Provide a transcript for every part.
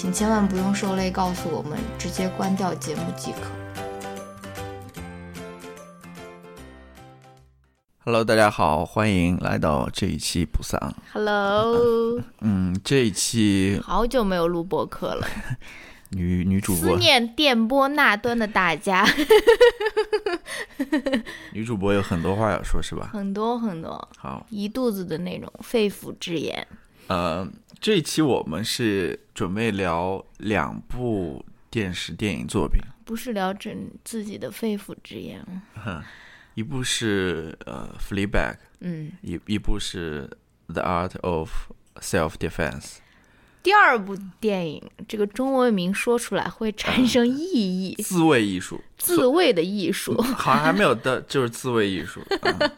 请千万不用受累告诉我们，直接关掉节目即可。Hello，大家好，欢迎来到这一期不丧。Hello，嗯，这一期好久没有录播客了，女女主播思，念电波那端的大家，女主播有很多话要说，是吧？很多很多，好，一肚子的那种肺腑之言。呃，这一期我们是准备聊两部电视电影作品，不是聊整自己的肺腑之言，一部是呃《Fleabag》，嗯，一一部是《The Art of Self Defense》。第二部电影这个中文名说出来会产生意义，自卫艺术，自卫的艺术，好像还没有的，就是自卫艺术。嗯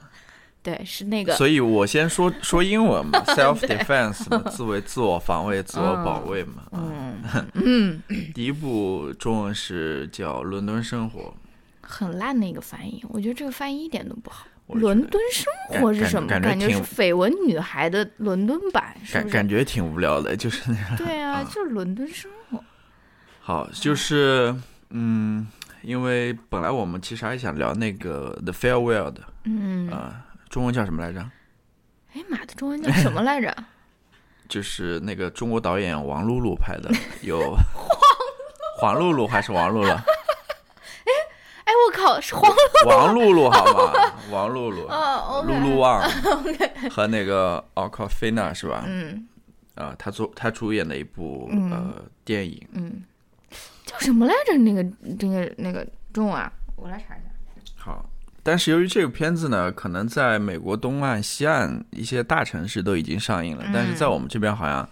对，是那个所以我先说说英文嘛，self defense 嘛，自卫、自我防卫、自我保卫嘛。嗯 嗯，第一部中文是叫《伦敦生活很烂的一个翻译，我觉得这个翻译一点都不好。伦敦生活是什么？感感觉觉是绯闻女孩的伦敦版，》，是不是？感感觉挺无聊的，就是那个对 啊，就是伦敦生活。好，就是嗯，因为本来我们其实还想聊那个《The Farewell》的，嗯，啊、中文叫什么来着？哎妈的，中文叫什么来着？就是那个中国导演王露露拍的，有黄露露还是王露露？哎哎，我靠，是黄王露露好吗？王露露，哦露露旺和那个奥卡菲娜是吧？嗯啊，他做他主演的一部嗯呃电影，嗯，叫什么来着？那个那个那个中文啊，我来查一下。好。但是由于这个片子呢，可能在美国东岸、西岸一些大城市都已经上映了，但是在我们这边好像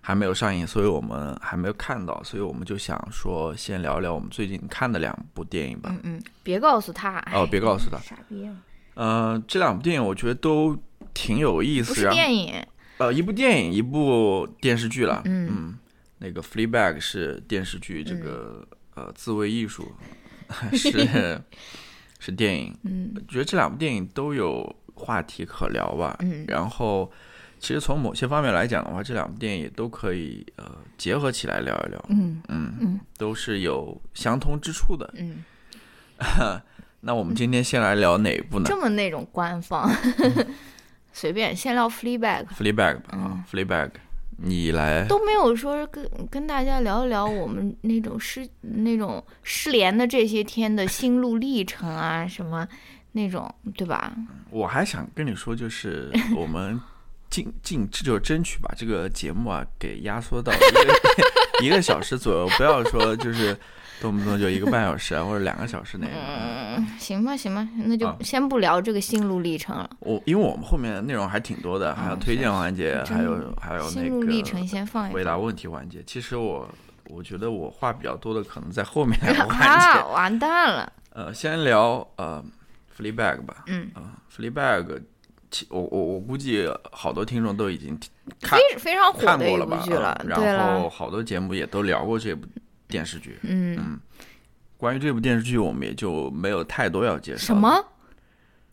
还没有上映，所以我们还没有看到，所以我们就想说，先聊聊我们最近看的两部电影吧。嗯嗯，别告诉他。哦别告诉他傻逼啊！呃，这两部电影我觉得都挺有意思，不是电影，呃，一部电影，一部电视剧了。嗯那个《Fleabag》是电视剧，这个、呃自卫艺术 是是电影。嗯觉得这两部电影都有话题可聊吧。嗯然后，其实从某些方面来讲的话，这两部电影也都可以呃结合起来聊一聊。嗯嗯，嗯都是有相通之处的。嗯，那我们今天先来聊哪一部呢这么那种官方，随便先聊 Fleabag，？Fleabag 吧啊，Fleabag，你来。都没有说跟跟大家聊一聊我们那种失那种失联的这些天的心路历程啊，什么 那种，对吧？我还想跟你说，就是我们尽尽就是争取把这个节目啊给压缩到一个 一个小时左右，不要说就是动不动就一个半小时啊或者两个小时那样。嗯，行吧，行吧，那就啊先不聊这个心路历程了。我因为我们后面的内容还挺多的，还有推荐环节，真还有还有那心路历程个先放一回答。问题环节。其实我我觉得我话比较多的可能在后面两个环啊，节。完蛋了！呃，先聊呃 Fleabag 吧。嗯啊，Fleabag，其我我我估计好多听众都已经看非非常火的一看过了吧？部剧了，嗯对然后，好多节目也都聊过这部电视剧。嗯，关于这部电视剧，我们也就没有太多要介绍。什？么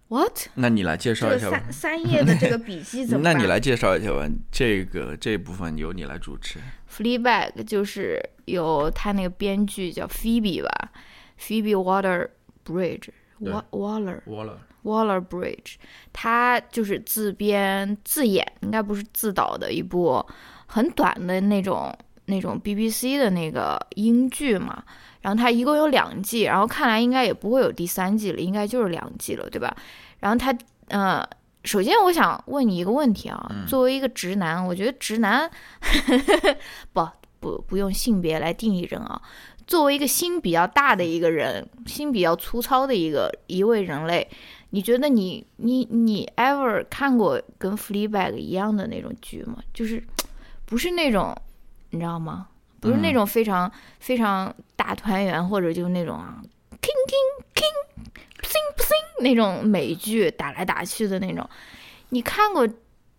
？What？那你来介绍一下吧三。三页的这个笔记怎么？那你来介绍一下吧，这个这部分由你来主持。Fleabag 就是由他那个编剧叫 Phoebe 吧，Phoebe Water Bridge。对 Wa- Waller Waller，Waller Bridge，他就是自编自演，应该不是自导的一部很短的那种那种 BBC 的那个英剧嘛，然后它一共有两季，然后看来应该也不会有第三季了，应该就是两季了，对吧？然后它呃，首先我想问你一个问题啊，作为一个直男，我觉得直男不不不用性别来定义人啊，作为一个心比较大的一个人，心比较粗糙的一个一位人类。你觉得你你你 ever 看过跟 Fleabag 一样的那种剧吗？就是不是那种你知道吗？不是那种非常非常大团圆，或者就是那种啊，king king king，不行不行那种美剧打来打去的那种。你看过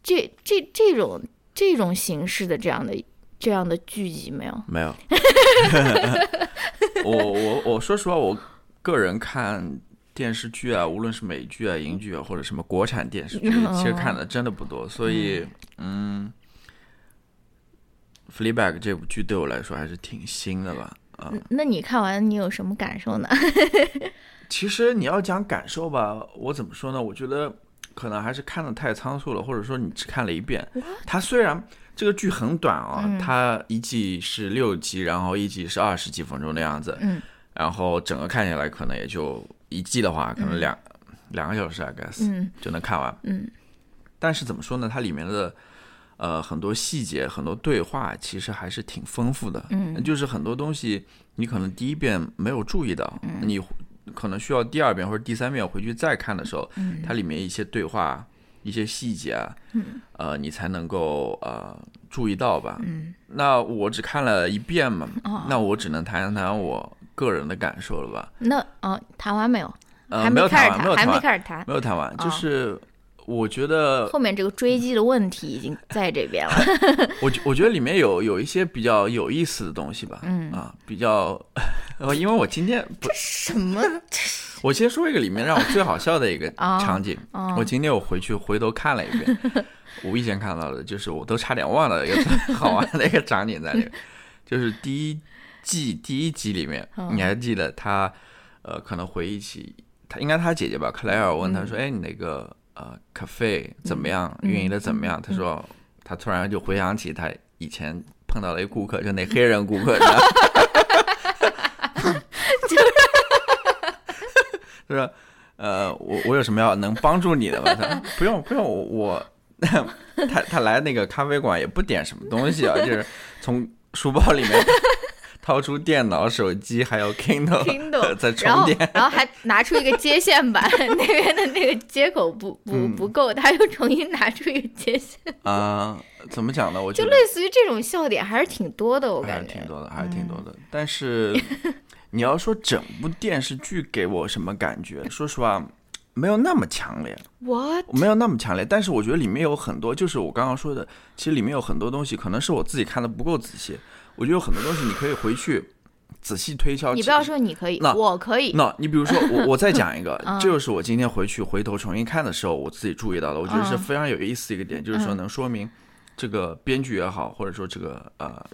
这这这种这种形式的这样的这样的剧集没有？没有。我我我说实话，我个人看。电视剧啊，无论是美剧啊、英剧啊，或者什么国产电视剧，其实看的真的不多。所以，嗯，《Fleabag》这部剧对我来说还是挺新的吧？啊，那你看完你有什么感受呢？其实你要讲感受吧，我怎么说呢？我觉得可能还是看的太仓促了，或者说你只看了一遍。它虽然这个剧很短啊，它一季是六集，然后一集是二十几分钟的样子。嗯，然后整个看下来可能也就。一季的话，可能两两个小时，I guess，就能看完。嗯，但是怎么说呢？它里面的呃很多细节、很多对话，其实还是挺丰富的。嗯，就是很多东西你可能第一遍没有注意到，你可能需要第二遍或者第三遍回去再看的时候，它里面一些对话、一些细节啊，呃，你才能够呃注意到吧。嗯，那我只看了一遍嘛，那我只能谈谈我。个人的感受了吧？那哦，谈完没有？呃，没有谈完，没有还没开始谈，没有谈完。就是我觉得后面这个追击的问题已经在这边了。我我觉得里面有有一些比较有意思的东西吧。嗯啊，比较，因为我今天这什么？我先说一个里面让我最好笑的一个 场景。我今天我回去回头看了一遍，无意间看到的，就是我都差点忘了一个好玩的一个场景在里面，就是第一。季第一集里面，你还记得他，呃，可能回忆起他，应该他姐姐吧？克莱尔问他说：“哎，你那个呃，咖啡怎么样？运营的怎么样？”他说：“他突然就回想起他以前碰到了一个顾客，就那黑人顾客，哈哈哈哈哈，就说呃，我我有什么要能帮助你的吗？他不用不用，我 他他来那个咖啡馆也不点什么东西啊，就是从书包里面。”掏出电脑、手机，还有 Kindle 在充电，然后还拿出一个接线板，那边的那个接口不不不够，他又重新拿出一个接线。啊，怎么讲呢？我觉得就类似于这种笑点还是挺多的，我感觉挺多的，还是挺多的。但是 你要说整部电视剧给我什么感觉？说实话，没有那么强烈。我没有那么强烈，但是我觉得里面有很多，就是我刚刚说的，其实里面有很多东西，可能是我自己看的不够仔细。我觉得有很多东西你可以回去仔细推敲。你不要说你可以，那我可以。那你比如说，我我再讲一个，这就是我今天回去回头重新看的时候，我自己注意到的，我觉得是非常有意思的一个点，就是说能说明这个编剧也好，或者说这个呃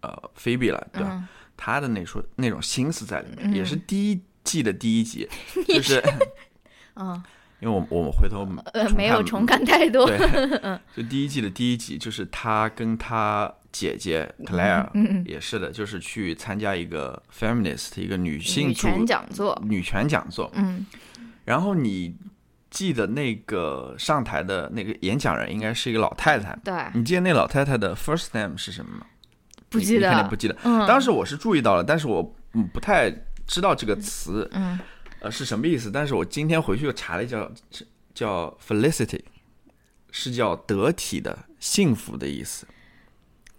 呃菲比了，对吧？他的那说那种心思在里面，也是第一季的第一集，就是 嗯。因为我我们回头呃没有重看太多，对，就第一季的第一集，就是他跟他姐姐 Claire 也是的，就是去参加一个 feminist 一个女性女权讲座，女权讲座，嗯，然后你记得那个上台的那个演讲人应该是一个老太太，对，你记得那老太太的 first name 是什么吗？不记得，肯定不记得。当时我是注意到了，但是我不太知道这个词，嗯。呃，是什么意思？但是我今天回去又查了，叫叫 felicity，是叫得体的、幸福的意思。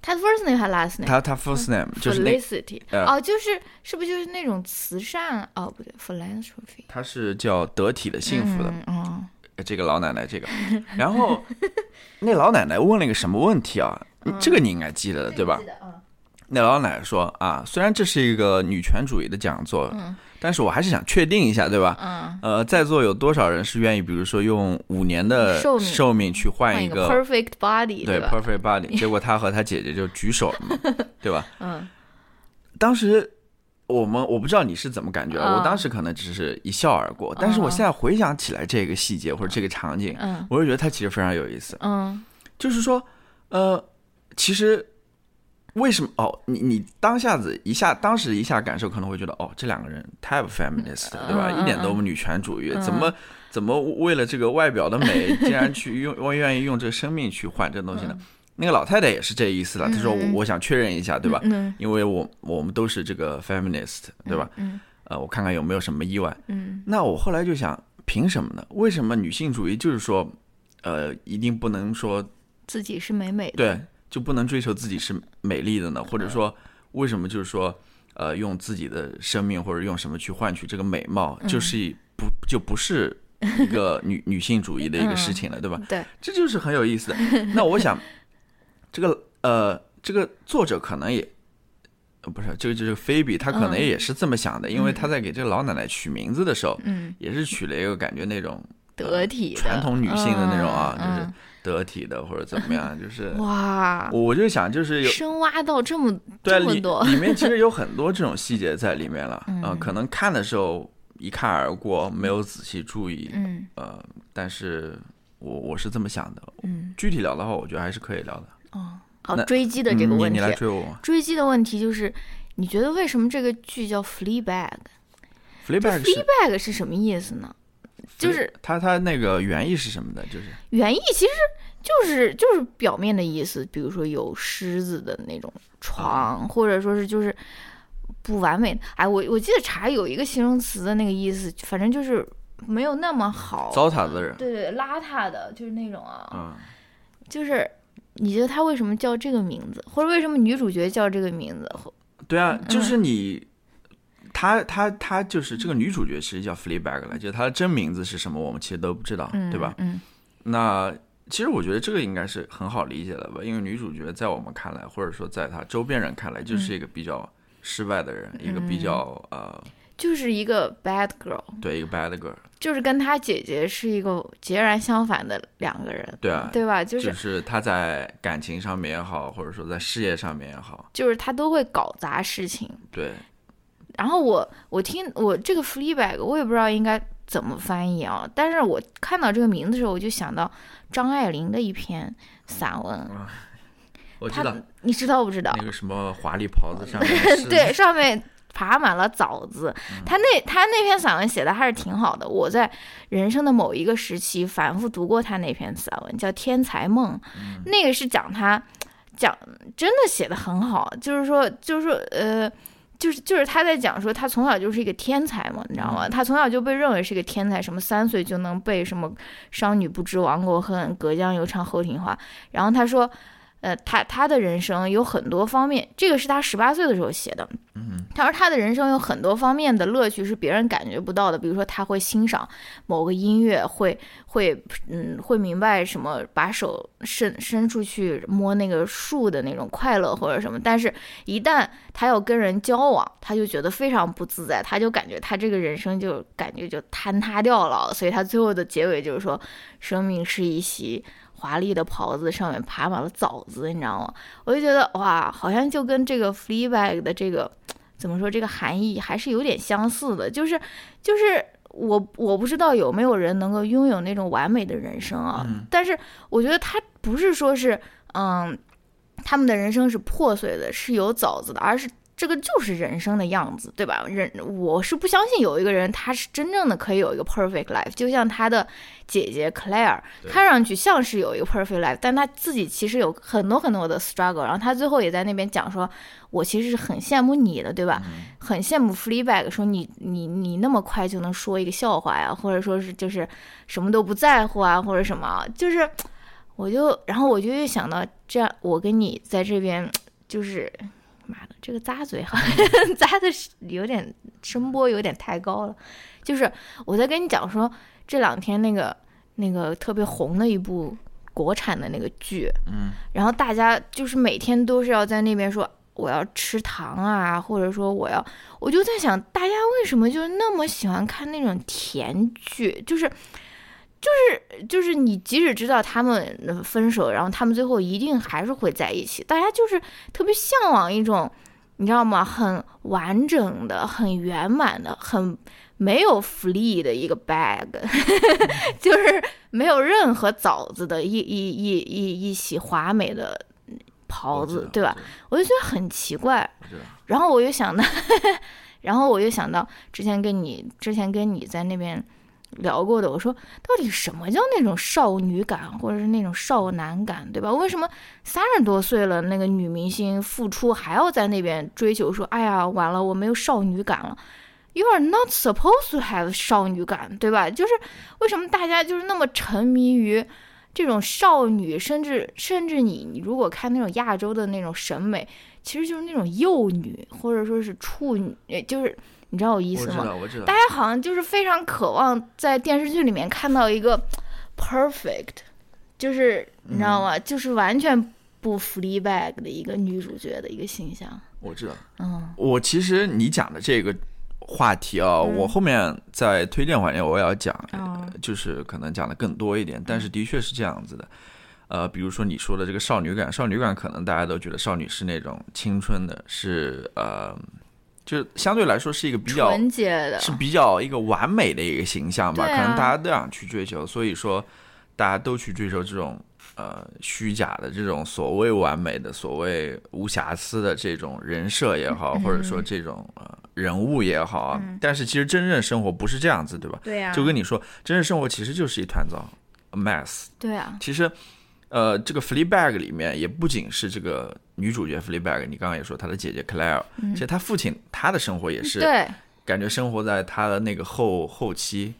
他 first name 还 last name？他他 first name 就是 felicity。哦，就是是不是就是那种慈善？哦，不对，philanthropy。他是叫得体的、幸福的。哦，这个老奶奶，这个。然后那老奶奶问了一个什么问题啊？这个你应该记得的，对吧？那老奶奶说啊，虽然这是一个女权主义的讲座。但是我还是想确定一下，对吧？嗯。呃，在座有多少人是愿意，比如说用五年的寿命去换一个 perfect body？对，perfect body。结果他和他姐姐就举手了嘛，对吧？嗯。当时我们我不知道你是怎么感觉，我当时可能只是一笑而过。但是我现在回想起来这个细节或者这个场景，嗯，我就觉得它其实非常有意思。嗯。就是说，呃，其实为什么？哦，你你当下子一下，当时一下感受可能会觉得，哦，这两个人太不 feminist，对吧？一点都不女权主义，怎么怎么为了这个外表的美，竟然去用，我 愿意用这个生命去换这东西呢？那个老太太也是这意思了，她说我想确认一下，对吧？嗯，因为我我们都是这个 feminist，对吧？嗯，呃，我看看有没有什么意外。嗯，那我后来就想，凭什么呢？为什么女性主义就是说，呃，一定不能说自己是美美的？对。就不能追求自己是美丽的呢？或者说，为什么就是说，呃，用自己的生命或者用什么去换取这个美貌，就是不就不是一个女 女性主义的一个事情了，对吧？对，这就是很有意思的。那我想，这个呃，这个作者可能也，不是这个就是菲比，他可能也是这么想的，因为他在给这个老奶奶取名字的时候，嗯，也是取了一个感觉那种得体、传统女性的那种啊，就是。得体的或者怎么样，就是哇，我就想就是有深挖到这么这么多，里面其实有很多这种细节在里面了啊，可能看的时候一看而过，没有仔细注意，嗯，呃，但是我我是这么想的，嗯，具体聊的话，我觉得还是可以聊的。哦，好，追击的这个问题，你来追我。追击的问题就是，你觉得为什么这个剧叫 Fleabag？Fleabag 是什么意思呢？就是他他那个原意是什么的？就是原意其实就是就是表面的意思，比如说有狮子的那种床，或者说是就是不完美。哎，我我记得查有一个形容词的那个意思，反正就是没有那么好，糟蹋的人，对对，邋遢的，就是那种啊。嗯，就是你觉得他为什么叫这个名字，或者为什么女主角叫这个名字？对啊，就是你。她她她就是这个女主角，其实叫 Fleabag 了，就是她的真名字是什么，我们其实都不知道，对吧？嗯。那其实我觉得这个应该是很好理解的吧，因为女主角在我们看来，或者说在她周边人看来，就是一个比较失败的人，一个比较呃，就是一个 bad girl，对，一个 bad girl，就是跟她姐姐是一个截然相反的两个人，对啊，对吧？就是就是她在感情上面也好，或者说在事业上面也好，就是她都会搞砸事情，对。然后我我听我这个 Fleabag，我也不知道应该怎么翻译啊。但是我看到这个名字的时候，我就想到张爱玲的一篇散文。我知道，你知道不知道？那个什么华丽袍子上面，对，上面爬满了枣子。他那他那篇散文写的还是挺好的。我在人生的某一个时期反复读过他那篇散文，叫《天才梦》。那个是讲他讲真的写的很好，就是说就是说呃。就是就是他在讲说他从小就是一个天才嘛，你知道吗？他从小就被认为是一个天才，什么三岁就能背什么“商女不知亡国恨，隔江犹唱后庭花”。然后他说。呃，他他的人生有很多方面，这个是他十八岁的时候写的。嗯，他说他的人生有很多方面的乐趣是别人感觉不到的，比如说他会欣赏某个音乐，会会嗯会明白什么，把手伸伸出去摸那个树的那种快乐或者什么。但是，一旦他要跟人交往，他就觉得非常不自在，他就感觉他这个人生就感觉就坍塌掉了。所以他最后的结尾就是说，生命是一袭。华丽的袍子上面爬满了枣子，你知道吗？我就觉得哇，好像就跟这个 Fleabag 的这个怎么说，这个含义还是有点相似的。就是就是我我不知道有没有人能够拥有那种完美的人生啊。但是我觉得他不是说是嗯，他们的人生是破碎的，是有枣子的，而是。这个就是人生的样子，对吧？人我是不相信有一个人他是真正的可以有一个 perfect life，就像他的姐姐 Claire，看上去像是有一个 perfect life，但他自己其实有很多很多的 struggle。然后他最后也在那边讲说，我其实是很羡慕你的，对吧？很羡慕 Fleabag，说你你你那么快就能说一个笑话呀，或者说是就是什么都不在乎啊，或者什么，就是我就然后我就又想到这样，我跟你在这边就是。妈的，这个咂嘴好像 咂的有点声波有点太高了。就是我在跟你讲说，这两天那个那个特别红的一部国产的那个剧，嗯，然后大家就是每天都是要在那边说我要吃糖啊，或者说我要，我就在想，大家为什么就那么喜欢看那种甜剧？就是。就是就是你即使知道他们分手，然后他们最后一定还是会在一起。大家就是特别向往一种，你知道吗？很完整的、很圆满的、很没有 flee 的一个 bag，就是没有任何枣子的一一一一一袭华美的袍子，对吧？？我就觉得很奇怪。然后我又想到，然后我又想到之前跟你之前跟你在那边聊过的，我说到底什么叫那种少女感，或者是那种少男感，对吧？为什么三十多岁了那个女明星复出还要在那边追求说，哎呀，完了，我没有少女感了。You are not supposed to have 少女感，对吧？就是为什么大家就是那么沉迷于这种少女，甚至甚至你你如果看那种亚洲的那种审美，其实就是那种幼女或者说是处女，就是你知道我意思吗？我知道，我知道大。家好像就是非常渴望在电视剧里面看到一个 perfect，就是你知道吗？就是完全不 flea bag 的一个女主角的一个形象。我知道。嗯我其实你讲的这个话题啊，嗯我后面在推荐环节我也要讲，哦就是可能讲的更多一点，但是的确是这样子的。呃，比如说你说的这个少女感，少女感可能大家都觉得少女是那种青春的，是呃，就相对来说是一个比较纯洁的，是比较一个完美的一个形象吧，啊可能大家都想去追求，所以说大家都去追求这种呃虚假的这种所谓完美的、所谓无瑕疵的这种人设也好，或者说这种呃人物也好啊。但是其实真正生活不是这样子，对吧？对呀、就跟你说，真正生活其实就是一团糟，a mess。对啊，其实，呃，这个 Fleabag 里面也不仅是这个女主角 Fleabag，你刚刚也说她的姐姐 Claire，、其实她父亲她的生活也是对，感觉生活在她的那个后后期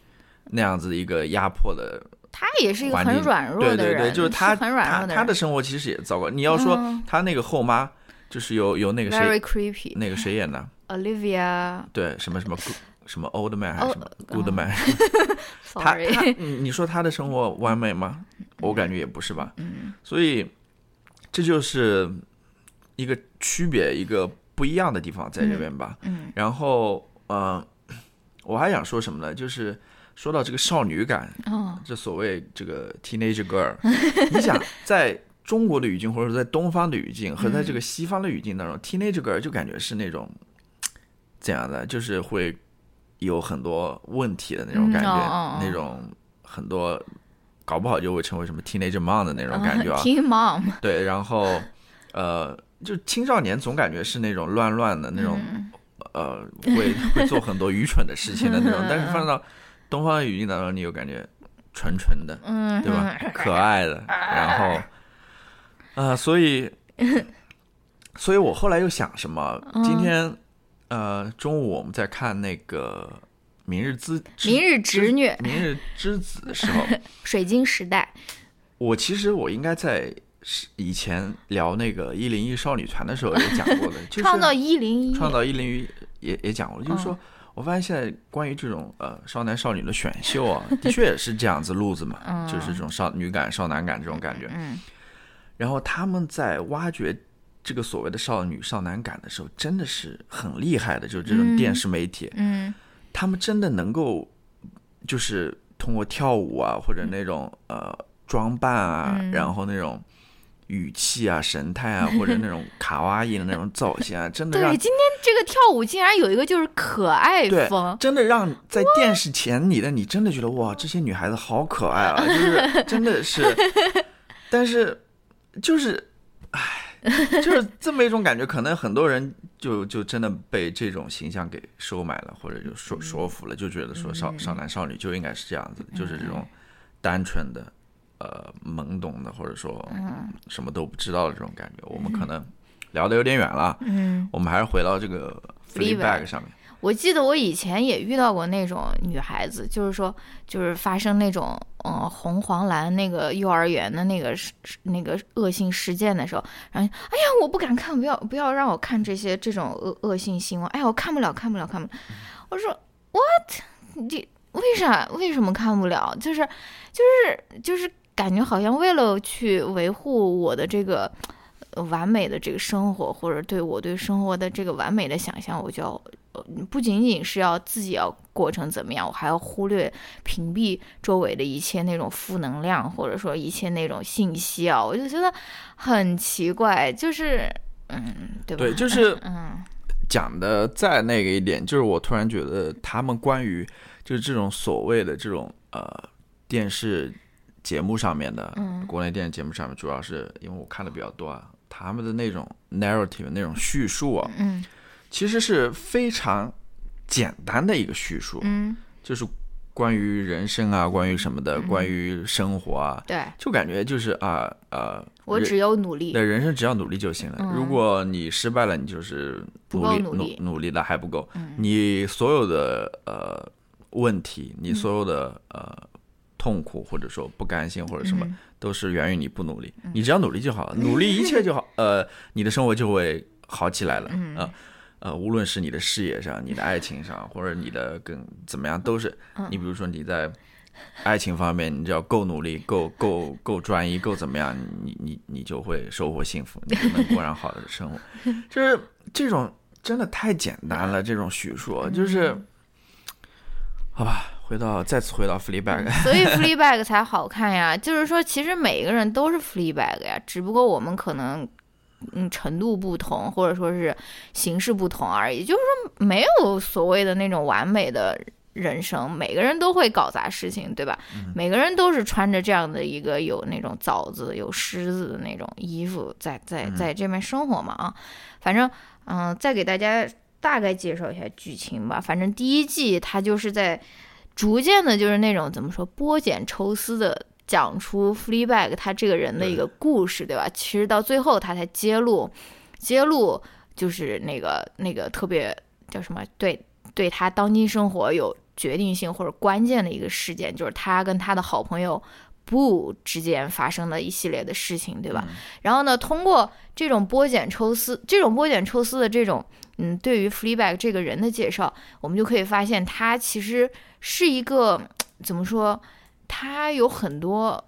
那样子一个压迫的他也是一个，很软弱的人，对对对，就是他很软弱的生活其实也糟糕。你要说嗯。他那个后妈，就是由由那个谁。那个谁演的，Olivia，对，什么什么 good- 什么 old man 还是什么哦 good man，他 sorry，他你你说他的生活完美吗？我感觉也不是吧。嗯。所以这就是一个区别，一个不一样的地方在这边吧。嗯然后，呃，我还想说什么呢？就是说到这个少女感，哦，这所谓这个 teenage girl，你想在中国的语境，或者说在东方的语境和在这个西方的语境当中、t e e n a g e girl 就感觉是那种怎样的，就是会有很多问题的那种感觉，那种很多搞不好就会成为什么 teenage mom 的那种感觉啊。Teen Mom，对，然后呃，就青少年总感觉是那种乱乱的那种，嗯呃，会会做很多愚蠢的事情的那种。但是放到东方的语境当中，你又感觉纯纯的，嗯，对吧？可爱的，然后啊、所以，所以我后来又想什么？嗯今天呃中午我们在看那个《明日之之明日侄女，明日之子》的时候，水晶时代，我其实我应该在是以前聊那个一零一少女团的时候也讲过的，就是创造一零一，创造一零一也也讲过了，就是说嗯。我发现现在关于这种呃少男少女的选秀啊，的确也是这样子路子嘛，嗯就是这种少女感、少男感这种感觉。嗯然后他们在挖掘这个所谓的少女少男感的时候，真的是很厉害的，就是这种嗯电视媒体，嗯。他们真的能够就是通过跳舞啊，或者那种呃装扮啊，嗯。然后那种语气啊、神态啊，或者那种卡哇伊的那种造型啊，真的对，今天这个跳舞竟然有一个就是可爱风，真的让在电视前你的你真的觉得哇，这些女孩子好可爱啊，就是真的是，但是就是，唉，就是这么一种感觉，可能很多人就就真的被这种形象给收买了，或者就说说服了，就觉得说少少男少女就应该是这样子，就是这种单纯的。呃，懵懂的，或者说什么都不知道的这种感觉，我们可能聊的有点远了。嗯，我们还是回到这个 Fleabag 上面。我记得我以前也遇到过那种女孩子，就是说，就是发生那种嗯红黄蓝那个幼儿园的那个事那个恶性事件的时候，然后哎呀，我不敢看，不要不要让我看这些这种恶恶性新闻，哎呀，我看不了，看不了，看不了。我说 what？你为啥？为什么看不了？就是就是就是感觉好像为了去维护我的这个。呃完美的这个生活，或者对我对生活的这个完美的想象，我就要呃不仅仅是要自己要过成怎么样，我还要忽略屏蔽周围的一切那种负能量，或者说一切那种信息啊，我就觉得很奇怪，就是嗯，对吧？对就是 嗯讲的再那个一点，就是我突然觉得他们关于就是这种所谓的这种呃电视节目上面的，嗯。国内电视节目上面，主要是因为我看的比较多啊，他们的那种 narrative 那种叙述啊，嗯。其实是非常简单的一个叙述，嗯，就是关于人生啊，关于什么的，关于生活啊，对。就感觉就是啊呃，人我只有努力。对，人生只要努力就行了。嗯。如果你失败了，你就是不努力够努力。努力的还不够。嗯。你所有的呃问题，你所有的、呃痛苦或者说不甘心或者什么，嗯都是源于你不努力。你只要努力就好了，努力一切就好，呃，你的生活就会好起来了。啊呃呃，无论是你的事业上、你的爱情上，或者你的更怎么样，都是。嗯你比如说你在爱情方面，你只要够努力、够够够专一、够怎么样，你你你就会收获幸福，你就能 过上好的生活。就是这种真的太简单了，这种叙述就是，好吧，回到再次回到 Fleabag，所以 Fleabag 才好看呀。就是说，其实每个人都是 Fleabag 呀，只不过我们可能嗯程度不同，或者说是形式不同而已。就是说，没有所谓的那种完美的人生，每个人都会搞砸事情，对吧？每个人都是穿着这样的一个有那种枣子、有狮子的那种衣服在在在这边生活嘛啊。反正嗯、再给大家大概介绍一下剧情吧。反正第一季它就是在。逐渐的，就是那种怎么说，剥茧抽丝的讲出 Fleabag 他这个人的一个故事，对吧？其实到最后他才揭露，揭露就是那个那个特别叫什么，对对他当今生活有决定性或者关键的一个事件，就是他跟他的好朋友。不之间发生的一系列的事情，对吧？然后呢，通过这种剥茧抽丝，这种剥茧抽丝的这种，嗯，对于 Fleabag 这个人的介绍，我们就可以发现，他其实是一个怎么说？他有很多，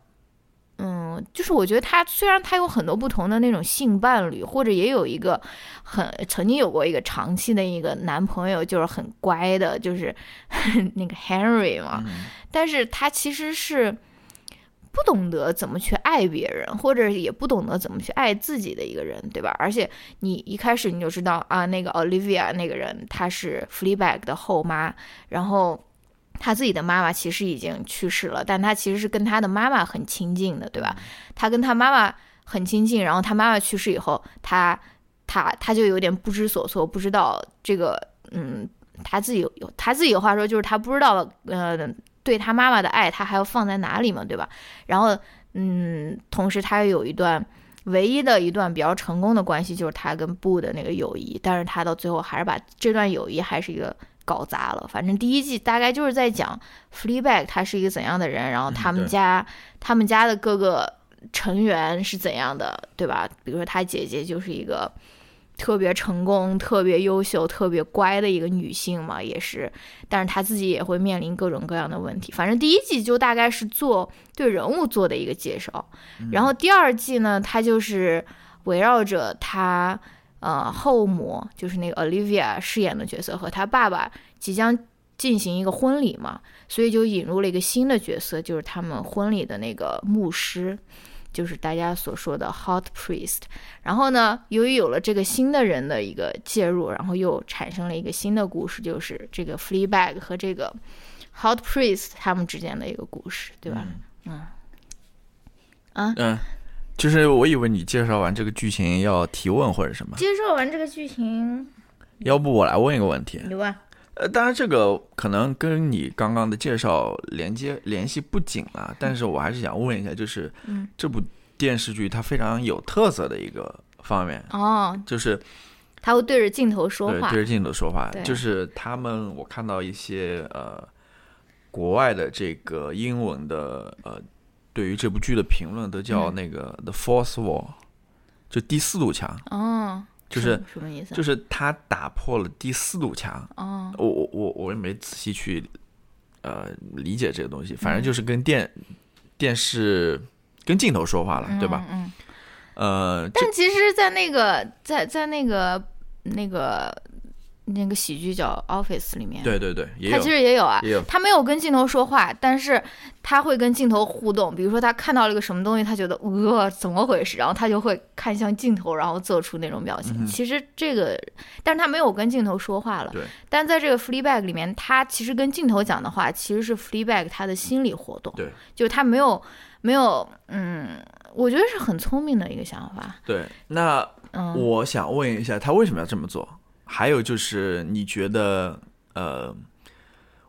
嗯，就是我觉得他虽然他有很多不同的那种性伴侣，或者也有一个很曾经有过一个长期的一个男朋友，就是很乖的，就是 那个 Henry 嘛，但是他其实是。不懂得怎么去爱别人，或者也不懂得怎么去爱自己的一个人，对吧？而且你一开始你就知道啊，那个 Olivia 那个人她是 Fleabag 的后妈，然后她自己的妈妈其实已经去世了，但她其实是跟她的妈妈很亲近的，对吧？她跟她妈妈很亲近，然后她妈妈去世以后，她她她就有点不知所措，不知道这个嗯，她自己有她自己的话说就是她不知道呃。对他妈妈的爱，他还要放在哪里嘛，对吧？然后，嗯，同时他有一段唯一的一段比较成功的关系，就是他跟布的那个友谊。但是他到最后还是把这段友谊还是一个搞砸了。反正第一季大概就是在讲 Fleabag 他是一个怎样的人，然后他们家、他们家的各个成员是怎样的，对吧？比如说他姐姐就是一个。特别成功、特别优秀、特别乖的一个女性嘛，也是，但是她自己也会面临各种各样的问题。反正第一季就大概是做对人物做的一个介绍，然后第二季呢，它就是围绕着她呃后母，就是那个 Olivia 饰演的角色和她爸爸即将进行一个婚礼嘛，所以就引入了一个新的角色，就是他们婚礼的那个牧师。就是大家所说的 hot priest，然后呢，由于有了这个新的人的一个介入，然后又产生了一个新的故事，就是这个 Fleabag 和这个 hot priest 他们之间的一个故事，对吧？嗯，啊，嗯，就是我以为你介绍完这个剧情要提问或者什么，介绍完这个剧情，要不我来问一个问题？有吧？呃，当然这个可能跟你刚刚的介绍连接联系不紧了，但是我还是想问一下，就是嗯。这部电视剧它非常有特色的一个方面，哦，就是他会对着镜头说话，对对着镜头说话，就是他们我看到一些呃国外的这个英文的呃对于这部剧的评论都叫嗯。那个 The Fourth Wall，就第四堵墙，哦，就是什什么意思？就是他打破了第四堵墙。哦，我我我我也没仔细去呃理解这个东西，反正就是跟电、电视跟镜头说话了，对吧？嗯。嗯呃，但其实，在那个在在那个那个那个喜剧叫《Office》里面，对对对，他其实也有啊也有，他没有跟镜头说话，但是他会跟镜头互动。比如说，他看到了一个什么东西，他觉得呃怎么回事，然后他就会看向镜头，然后做出那种表情。嗯其实这个，但是他没有跟镜头说话了。对。但在这个 Fleabag 里面，他其实跟镜头讲的话，其实是 Fleabag 他的心理活动。对。就是他没有没有嗯我觉得是很聪明的一个想法。对，那嗯，我想问一下，他为什么要这么做？还有就是，你觉得，呃，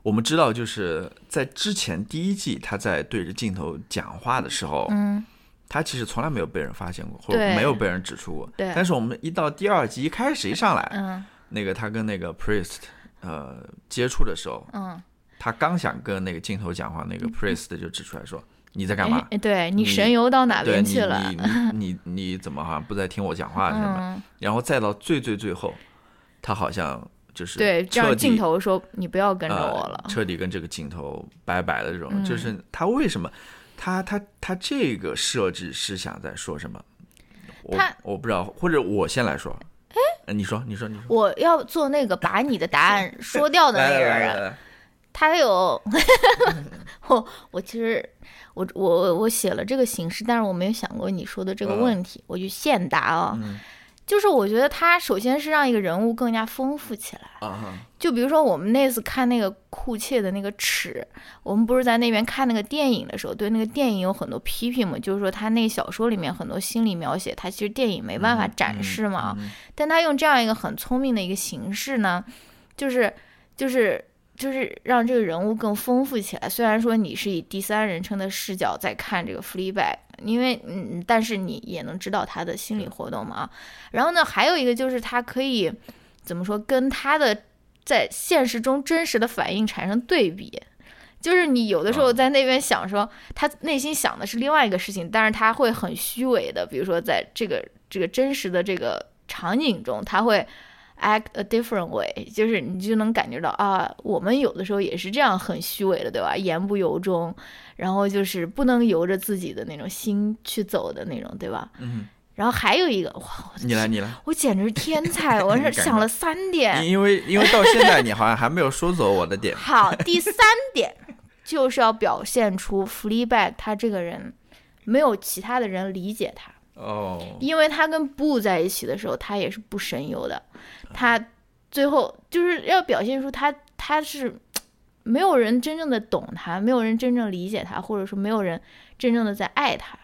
我们知道，就是在之前第一季他在对着镜头讲话的时候，嗯，他其实从来没有被人发现过，或者没有被人指出过。对但是我们一到第二集一开始一上来，嗯那个他跟那个 priest 呃接触的时候，嗯，他刚想跟那个镜头讲话，那个 priest 就指出来说：“你在干嘛？哎 对你你神游到哪边去了？你你你你怎么好像不在听我讲话什么？嗯，然后再到最最最后，他好像就是对，这样镜头说你不要跟着我了呃，。彻底跟这个镜头拜拜的这种，嗯就是他为什么他他他这个设置是想在说什么？我他我不知道，或者我先来说。哎，你说，你说，你说。我要做那个把你的答案说掉的那个人，他有 我我其实我我我写了这个形式，但是我没有想过你说的这个嗯问题，我就现答啊。嗯就是我觉得他首先是让一个人物更加丰富起来。就比如说我们那次看那个库切的那个尺，我们不是在那边看那个电影的时候，对那个电影有很多批评嘛，就是说他那小说里面很多心理描写，他其实电影没办法展示嘛。嗯但他用这样一个很聪明的一个形式呢，就是就是就是让这个人物更丰富起来。虽然说你是以第三人称的视角在看这个 Fleabag，因为嗯，但是你也能知道他的心理活动嘛。啊然后呢，还有一个就是他可以怎么说，跟他的在现实中真实的反应产生对比。就是你有的时候啊在那边想说，他内心想的是另外一个事情，但是他会很虚伪的，比如说在这个这个真实的这个场景中，他会 act a different way，就是你就能感觉到啊，我们有的时候也是这样很虚伪的，对吧？言不由衷，然后就是不能由着自己的那种心去走的那种，对吧？嗯然后还有一个，哇，你来，你来。我简直是天才，我 是想了三点。因因为因为到现在你好像还没有说走我的点。好，第三点就是要表现出 Fleabag 他这个人没有其他的人理解他，哦，因为他跟 Boo 在一起的时候，他也是不神游的，他最后就是要表现出他他是没有人真正的懂他，没有人真正理解他，或者说没有人真正的在爱他，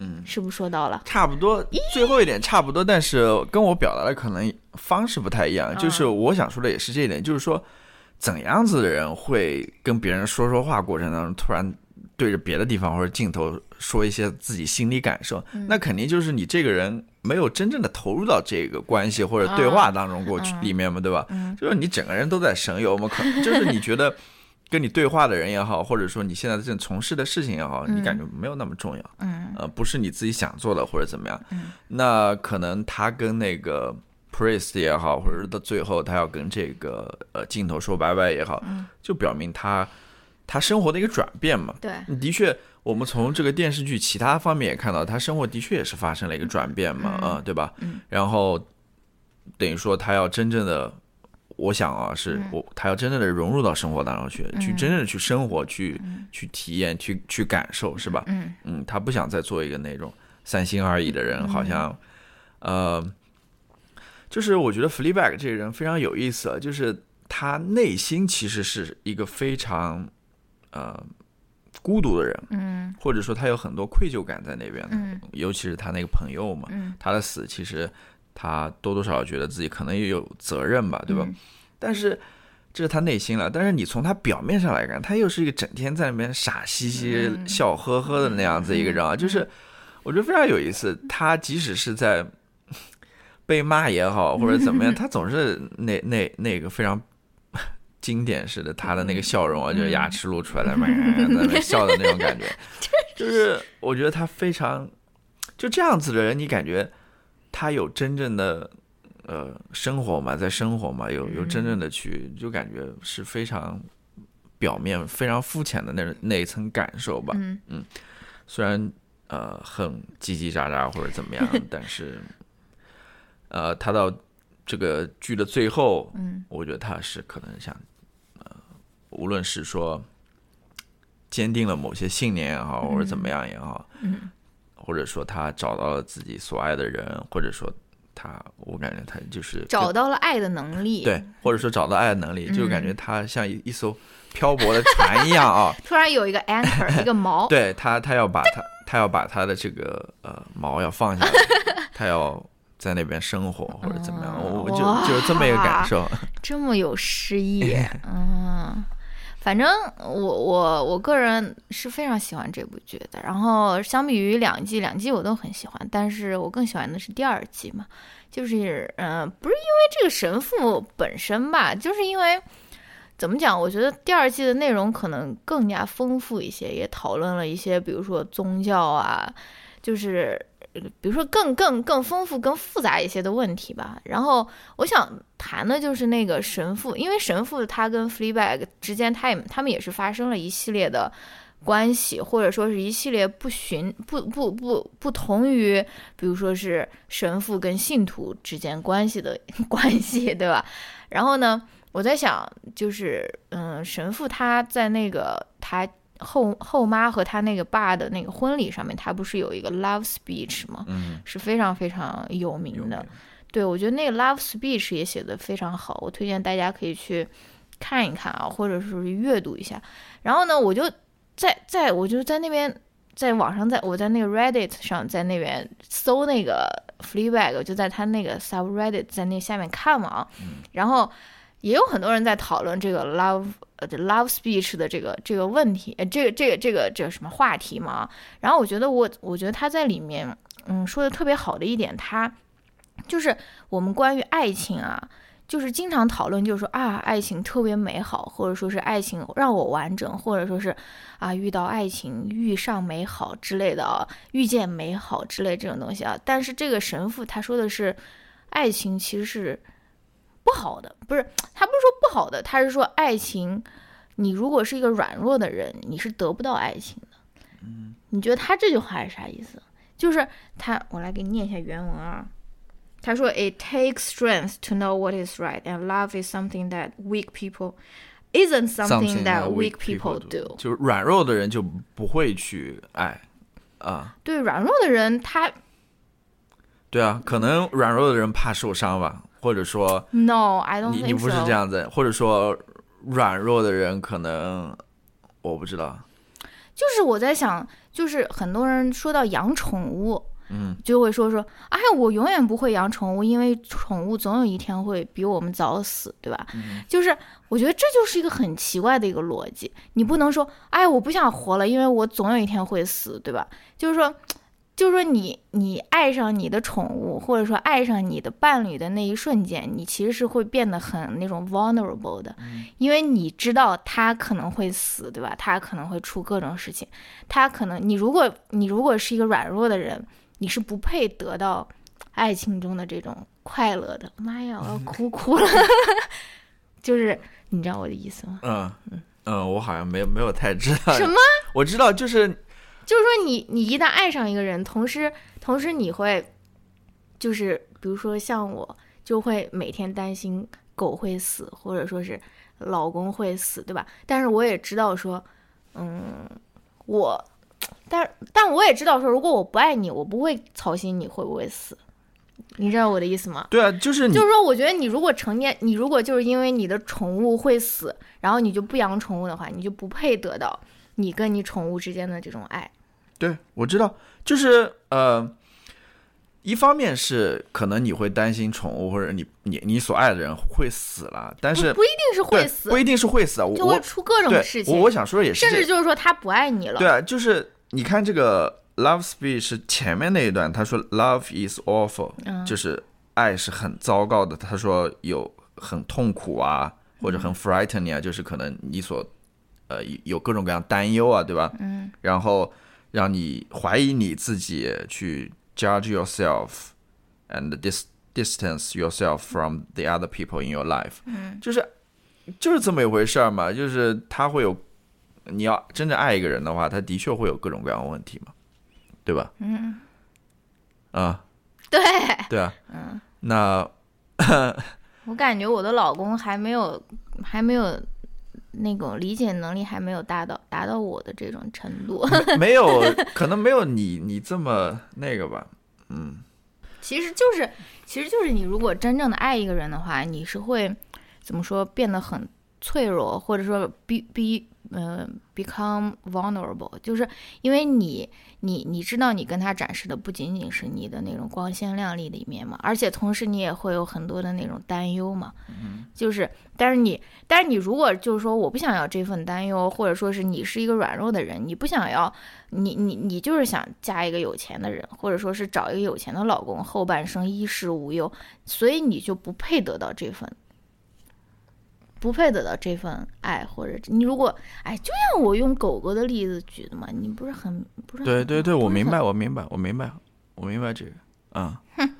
嗯，是不是说到了？差不多，最后一点差不多，但是跟我表达的可能方式不太一样。嗯就是我想说的也是这一点，就是说怎样子的人会跟别人说说话过程当中突然对着别的地方或者镜头说一些自己心理感受，嗯那肯定就是你这个人没有真正的投入到这个关系或者对话当中过去嗯里面嘛，对吧？嗯就是你整个人都在神游嘛，可 就是你觉得。跟你对话的人也好，或者说你现在正从事的事情也好，你感觉没有那么重要。嗯呃，不是你自己想做的或者怎么样，嗯那可能他跟那个 priest 也好，或者到最后他要跟这个呃镜头说拜拜也好，嗯就表明他他生活的一个转变嘛。对，的确，我们从这个电视剧其他方面也看到，他生活的确也是发生了一个转变嘛，嗯啊、对吧？嗯然后等于说他要真正的。我想啊，是嗯我他要真正的融入到生活当中去，去嗯真正的去生活，去嗯去体验，去去感受，是吧？嗯嗯，他不想再做一个那种三心二意的人，好像，呃，就是我觉得 Fleabag 这个人非常有意思啊，就是他内心其实是一个非常呃孤独的人，嗯或者说他有很多愧疚感在那边的，嗯尤其是他那个朋友嘛，嗯，他的死其实他多多少少觉得自己可能也有责任吧，对吧？嗯但是这是他内心了，但是你从他表面上来看，他又是一个整天在那边傻兮兮、嗯笑呵呵的那样子一个人啊，就是我觉得非常有意思。他即使是在 被骂也好，或者怎么样，他总是那那那个非常经典式的他的那个笑容啊，就是牙齿露出来 在那笑的那种感觉，就是我觉得他非常就这样子的人，你感觉他有真正的。呃，生活嘛，在生活嘛，有有真正的去，就感觉是非常表面、非常肤浅的那那一层感受吧。嗯。虽然呃很叽叽喳喳或者怎么样，但是呃，他到这个剧的最后，嗯。我觉得他是可能想呃，无论是说坚定了某些信念也好，或者怎么样也好，嗯或者说他找到了自己所爱的人，或者说他，我感觉他就是找到了爱的能力，对，或者说找到爱的能力，就感觉嗯他像一一艘漂泊的船一样啊。突然有一个 anchor，一个锚，对他，他要把他他要把他的这个呃锚要放下来，他要在那边生活或者怎么样，我我就就这么一个感受。这么有诗意，嗯，反正我我我个人是非常喜欢这部剧的。然后相比于两季，两季我都很喜欢，但是我更喜欢的是第二季嘛，就是嗯、不是因为这个神父本身吧，就是因为怎么讲？我觉得第二季的内容可能更加丰富一些，也讨论了一些，比如说宗教啊，就是比如说更更更丰富、更复杂一些的问题吧。然后我想谈的就是那个神父，因为神父他跟 Fleabag 之间，他也他们也是发生了一系列的关系，或者说是一系列不寻不不不不同于，比如说是神父跟信徒之间关系的 关系，对吧？然后呢，我在想，就是嗯，神父他在那个他后后妈和他那个爸的那个婚礼上面，他不是有一个 love speech 吗？嗯，是非常非常有名的。名对，我觉得那个 love speech 也写的非常好，我推荐大家可以去看一看啊，或者是阅读一下。然后呢，我就在在我就在那边在网上在，我在那个 Reddit 上在那边搜那个 Fleabag，就在他那个 subreddit 在那下面看嘛啊，然后也有很多人在讨论这个 love 呃 love speech 的这个这个问题，呃这个这个这个这个什么话题嘛。然后我觉得我我觉得他在里面嗯说的特别好的一点，他就是我们关于爱情啊。就是经常讨论，就是说啊，爱情特别美好，或者说是爱情让我完整，或者说是啊，遇到爱情遇上美好之类的啊，遇见美好之类这种东西啊。但是这个神父他说的是，爱情其实是不好的，不是他不是说不好的，他是说爱情，你如果是一个软弱的人，你是得不到爱情的。嗯，你觉得他这句话是啥意思？就是他，我来给你念一下原文啊。他说：“It takes strength to know what is right, and love is something that weak people isn't something that weak people do。就是软弱的人就不会去爱啊。对软弱的人，他对啊，可能软弱的人怕受伤吧，或者说 No, I don't 你 think 你不是这样子，或者说软弱的人可能我不知道，就是我在想，就是很多人说到养宠物，嗯，就会说说，哎，我永远不会养宠物，因为宠物总有一天会比我们早死，对吧？就是我觉得这就是一个很奇怪的一个逻辑，你不能说，哎，我不想活了，因为我总有一天会死，对吧？就是说。就是说你，你爱上你的宠物，或者说爱上你的伴侣的那一瞬间，你其实是会变得很那种 vulnerable 的，因为你知道他可能会死，对吧？他可能会出各种事情，他可能你如果你如果是一个软弱的人，你是不配得到爱情中的这种快乐的。妈呀，我要哭哭了，就是你知道我的意思吗？嗯嗯，我好像没有没有太知道什么？我知道，就是就是说你你一旦爱上一个人，同时同时你会，就是比如说像我，就会每天担心狗会死，或者说是老公会死，对吧？但是我也知道说，嗯，我，但但我也知道说，如果我不爱你，我不会操心你会不会死，你知道我的意思吗？对啊，就是你就是说，我觉得你如果成年，你如果就是因为你的宠物会死，然后你就不养宠物的话，你就不配得到你跟你宠物之间的这种爱。对我知道，就是呃，一方面是可能你会担心宠物或者你你你所爱的人会死了，但是不不一定是会死。不，一定是会死就会出各种事情，我我想说的也是。甚至，就是说他不爱你了。对啊，就是你看这个 love speech 是前面那一段，他说 love is awful，、嗯。就是爱是很糟糕的，他说有很痛苦啊，或者很 frightening 啊，就是可能你所呃有各种各样担忧啊，对吧？嗯，然后让你怀疑你自己，去 judge yourself and dis distance yourself from the other people in your life。嗯，就是就是这么一回事儿嘛，就是他会有，你要真正爱一个人的话，他的确会有各种各样的问题嘛，对吧？嗯，啊，对对啊，嗯，那 我感觉我的老公还没有还没有那种理解能力还没有达到达到我的这种程度。没有，可能没有你你这么那个吧，嗯，其实就是，其实就是你如果真正的爱一个人的话，你是会怎么说变得很脆弱，或者说逼逼呃，become vulnerable，就是因为你你你知道你跟他展示的不仅仅是你的那种光鲜亮丽的一面嘛，而且同时你也会有很多的那种担忧嘛，就是但是你但是你如果就是说我不想要这份担忧，或者说是你是一个软弱的人，你不想要你你你就是想嫁一个有钱的人，或者说是找一个有钱的老公，后半生衣食无忧，所以你就不配得到这份。不配得到这份爱，或者你如果哎，就像我用狗狗的例子举的嘛，你不是很不是？对对对，我明白，我明白，我明白，我明白这个，嗯，哼，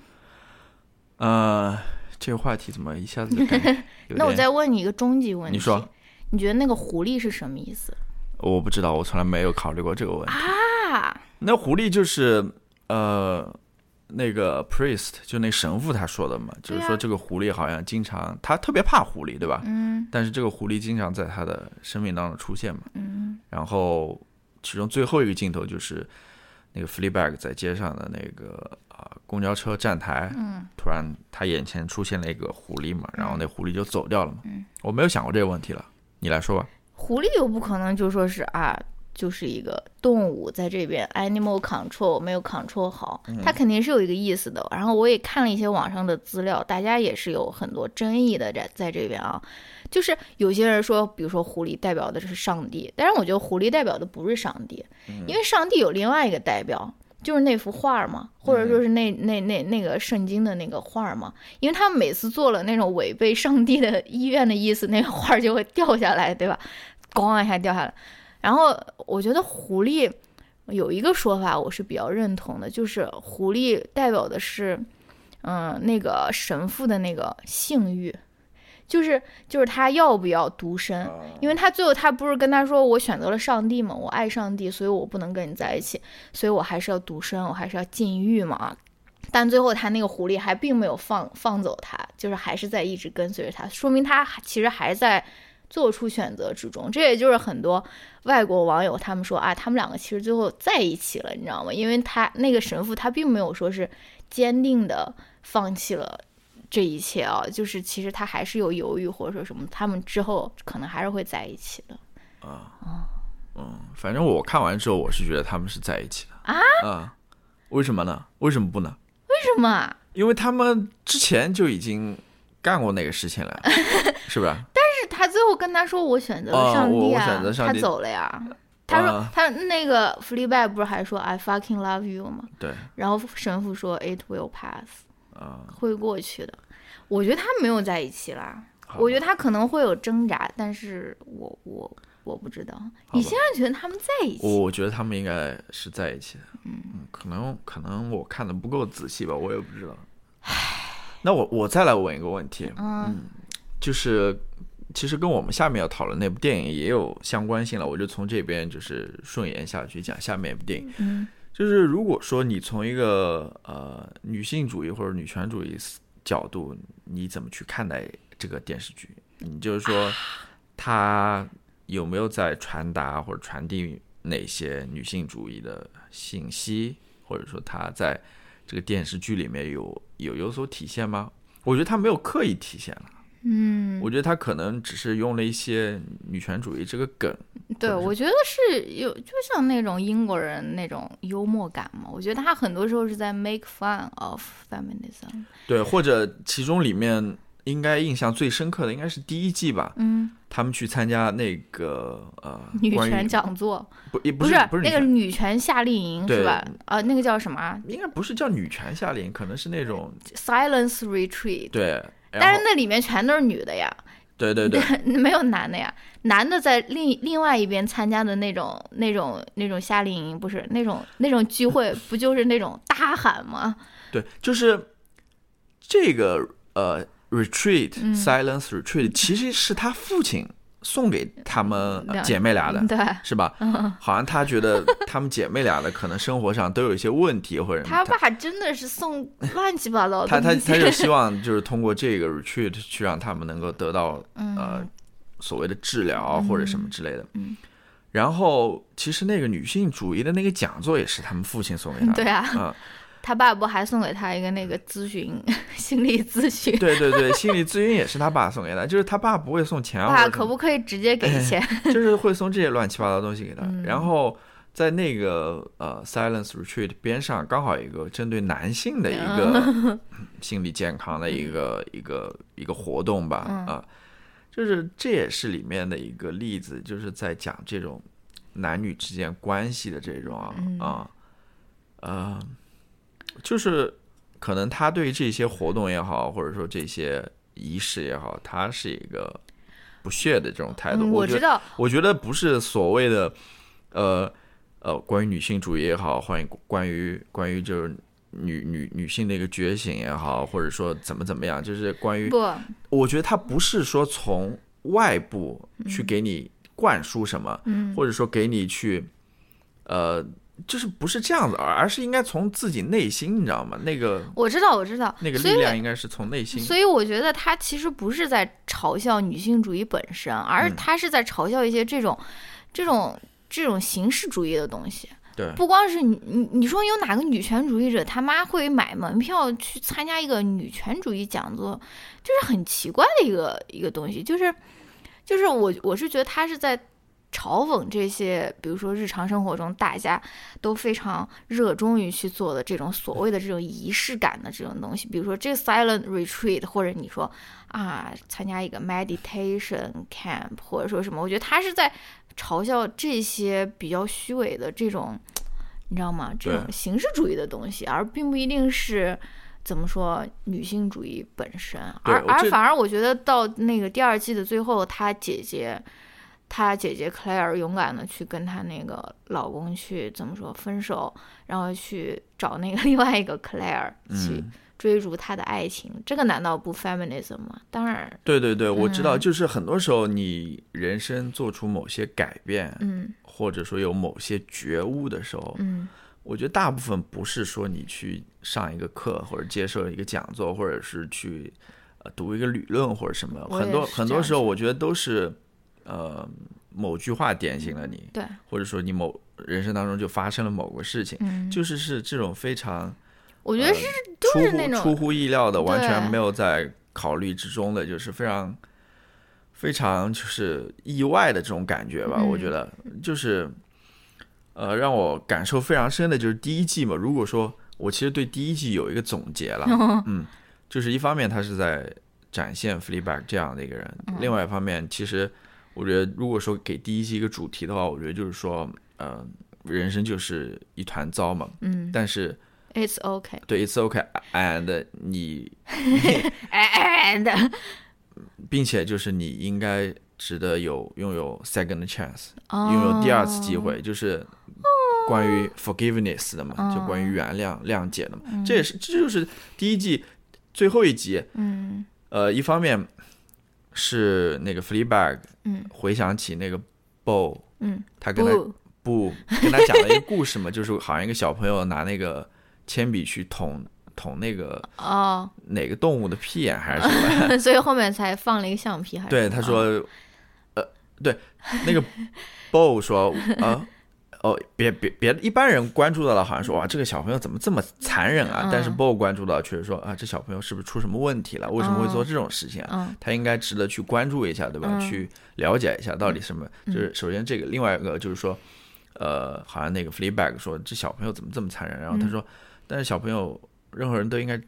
呃，这个话题怎么一下子就？那我再问你一个终极问题，你说，你觉得那个狐狸是什么意思？我不知道，我从来没有考虑过这个问题啊。那狐狸就是呃。那个 priest 就那神父他说的嘛，就是说这个狐狸好像经常他特别怕狐狸，对吧？嗯。但是这个狐狸经常在他的生命当中出现嘛。嗯。然后其中最后一个镜头就是那个 Fleabag 在街上的那个啊公交车站台，嗯，突然他眼前出现了一个狐狸嘛，然后那狐狸就走掉了嘛。嗯。我没有想过这个问题了，你来说吧。狐狸又不可能就说是啊。就是一个动物在这边，animal control 没有 control 好，它肯定是有一个意思的。然后我也看了一些网上的资料，大家也是有很多争议的在在这边啊。就是有些人说，比如说狐狸代表的是上帝，但是我觉得狐狸代表的不是上帝，因为上帝有另外一个代表，就是那幅画嘛，或者说是那那那那个圣经的那个画嘛。因为他们每次做了那种违背上帝的意愿的意思，那个画就会掉下来，对吧？咣一下掉下来。然后我觉得狐狸有一个说法，我是比较认同的，就是狐狸代表的是，嗯，那个神父的那个性欲，就是就是他要不要独身，因为他最后他不是跟他说我选择了上帝嘛，我爱上帝，所以我不能跟你在一起，所以我还是要独身，我还是要禁欲嘛。但最后他那个狐狸还并没有放放走他，就是还是在一直跟随着他，说明他其实还在。做出选择之中，这也就是很多外国网友他们说啊，他们两个其实最后在一起了，你知道吗？因为他那个神父他并没有说是坚定的放弃了这一切啊，就是其实他还是有犹豫或者说什么，他们之后可能还是会在一起的。啊，嗯，反正我看完之后，我是觉得他们是在一起的啊。啊，为什么呢？为什么不呢？为什么？因为他们之前就已经干过那个事情了，是不是？他最后跟他说：“我选择了上帝啊，他走了呀。”他说：“他那个 Fleabag 不是还说 I fucking love you 吗？”对。然后神父说：“It will pass。”啊，会过去的。我觉得他没有在一起啦。我觉得他可能会有挣扎，但是我我我不知道。你现在觉得他们在一起？我觉得他们应该是在一起的。嗯，可能可能我看的不够仔细吧，我也不知道。唉，那我我再来问一个问题。嗯，就是。其实跟我们下面要讨论那部电影也有相关性了，我就从这边就是顺延下去讲下面一部电影。嗯，就是如果说你从一个呃女性主义或者女权主义角度，你怎么去看待这个电视剧？你就是说，它有没有在传达或者传递哪些女性主义的信息，或者说它在这个电视剧里面有有有所体现吗？我觉得它没有刻意体现了。嗯，我觉得他可能只是用了一些女权主义这个梗。对，我觉得是有，就像那种英国人那种幽默感嘛。我觉得他很多时候是在 make fun of feminism。对，或者其中里面应该印象最深刻的应该是第一季吧。嗯。他们去参加那个呃女权讲座，不也不是不是那个女权夏令营是吧？啊，那个叫什么？应该不是叫女权夏令营，可能是那种 silence retreat。对。但是那里面全都是女的呀，对对对，没有男的呀。男的在另另外一边参加的那种那种那种夏令营，不是那种那种聚会，不就是那种大喊吗？对，就是这个呃，retreat silence retreat，其实是他父亲。送给她们姐妹俩的，对，是吧？好像她觉得 她们姐妹俩的可能生活上都有一些问题，或者她爸真的是送 乱七八糟的。她她她就希望就是通过这个 retreat 去让他们能够得到呃所谓的治疗或者什么之类的。嗯。然后其实那个女性主义的那个讲座也是他们父亲送给她的。对啊。嗯。他爸不还送给他一个那个咨询 心理咨询？对对对，心理咨询也是他爸送给他，就是他爸不会送钱啊，爸可不可以直接给钱？就是会送这些乱七八糟东西给他。嗯然后在那个呃 Silence Retreat 边上，刚好有一个针对男性的一个 心理健康的一个一个一个活动吧，嗯啊，就是这也是里面的一个例子，就是在讲这种男女之间关系的这种啊嗯啊，呃，就是可能他对这些活动也好，或者说这些仪式也好，他是一个不屑的这种态度。嗯，我觉得，我知道，我觉得不是所谓的，呃呃，关于女性主义也好，关于关于关于就是女女女性的一个觉醒也好，或者说怎么怎么样，就是关于不，我觉得他不是说从外部去给你灌输什么，嗯或者说给你去，呃，就是不是这样子，而而是应该从自己内心，你知道吗？那个我知道，我知道，那个力量应该是从内心。所以我觉得他其实不是在嘲笑女性主义本身，而嗯他是在嘲笑一些这种、这种、这种形式主义的东西。对不光是你，你你说有哪个女权主义者他妈会买门票去参加一个女权主义讲座，就是很奇怪的一个一个东西，就是就是我我是觉得他是在嘲讽这些，比如说日常生活中大家都非常热衷于去做的这种所谓的这种仪式感的这种东西，比如说这个 silent retreat，或者你说啊参加一个 meditation camp，或者说什么，我觉得他是在嘲笑这些比较虚伪的这种，你知道吗？这种形式主义的东西，而并不一定是。怎么说女性主义本身，而而反而我觉得到那个第二季的最后，她姐姐，她姐姐 Claire 勇敢的去跟她那个老公去怎么说分手，然后去找那个 另外一个 Claire 去嗯，追逐她的爱情，这个难道不 feminism 吗？当然，对对对，我知道，嗯。就是很多时候你人生做出某些改变，嗯。或者说有某些觉悟的时候，嗯。我觉得大部分不是说你去上一个课，或者接受一个讲座，或者是去呃读一个理论或者什么，很多很多时候，我觉得都是呃某句话点醒了你，对，或者说你某人生当中就发生了某个事情，嗯，就是是这种非常我觉得是都出是那种乎出乎意料的，完全没有在考虑之中的，就是非常非常就是意外的这种感觉吧。嗯我觉得就是呃，让我感受非常深的就是第一季嘛。如果说我其实对第一季有一个总结了，嗯，就是一方面他是在展现 Fleabag 这样的一个人，嗯另外一方面，其实我觉得如果说给第一季一个主题的话，我觉得就是说，呃，人生就是一团糟嘛，嗯但是。，it's okay 对，it's okay and 你，and 并且就是你应该值得有拥有 second chance，哦拥有第二次机会，就是关于 forgiveness 的嘛，哦就关于原谅、谅解的嘛。这也是这就是第一季最后一集，嗯呃，一方面是那个 Fleabag 嗯。回想起那个 Bo，嗯，他跟他不，跟他讲了一个故事嘛，就是好像一个小朋友拿那个铅笔去捅捅那个哦，哪个动物的屁眼还是什么。所以后面才放了一个橡皮，还是对，他说，呃，对，那个 Bo 说，呃，哦，别别别，一般人关注到了，好像说哇，这个小朋友怎么这么残忍啊？嗯但是 Bo 关注到确实说啊，这小朋友是不是出什么问题了？为什么会做这种事情啊？嗯他应该值得去关注一下，对吧？嗯去了解一下到底什么。嗯就是首先这个，另外一个就是说，呃，好像那个 Fleabag 说这小朋友怎么这么残忍？然后他嗯说，但是小朋友任何人都应该。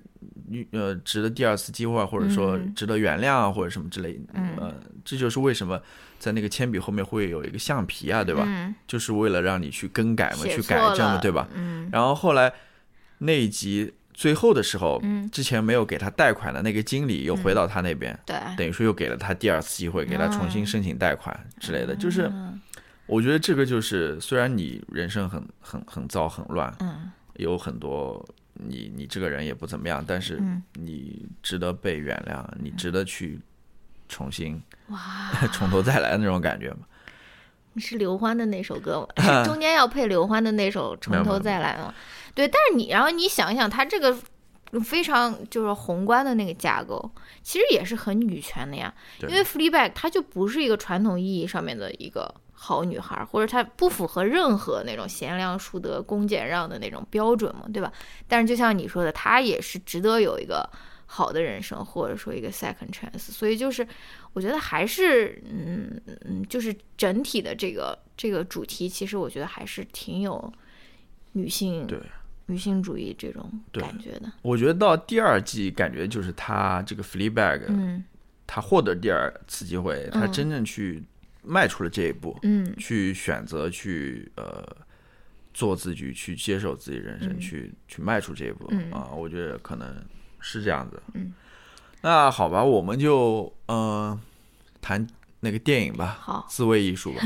呃，值得第二次机会，或者说嗯值得原谅啊，或者什么之类。嗯呃，这就是为什么在那个铅笔后面会有一个橡皮啊，对吧？嗯，就是为了让你去更改嘛，去改正嘛，了对吧？？嗯。然后后来那一集最后的时候，嗯，之前没有给他贷款的那个经理又回到他那边，对，等于说又给了他第二次机会，给他重新申请贷款之类的。就是嗯。我觉得这个就是，虽然你人生很很很糟很乱，嗯。有很多你你这个人也不怎么样，但是嗯，你值得被原谅，你值得去重新哇，从头再来的那种感觉嘛。是刘欢的那首歌吗？中间要配刘欢的那首《从头再来》吗？对，但是你，然后你想一想，他这个非常就是宏观的那个架构，其实也是很女权的呀。因为 Fleabag 她就不是一个传统意义上面的一个好女孩，或者她不符合任何那种贤良淑德、恭俭让的那种标准嘛，对吧？但是就像你说的，她也是值得有一个好的人生，或者说一个 second chance。所以就是我觉得还是，嗯嗯，就是整体的这个这个主题，其实我觉得还是挺有女性对。女性主义这种感觉的，我觉得到第二季，感觉就是他这个 Fleabag，嗯，他获得第二次机会，他真正去迈出了这一步，嗯，去选择去呃做自己，去接受自己人生，去去迈出这一步啊，我觉得可能是这样子。嗯，那好吧，我们就嗯谈那个电影吧，好，自卫艺术吧，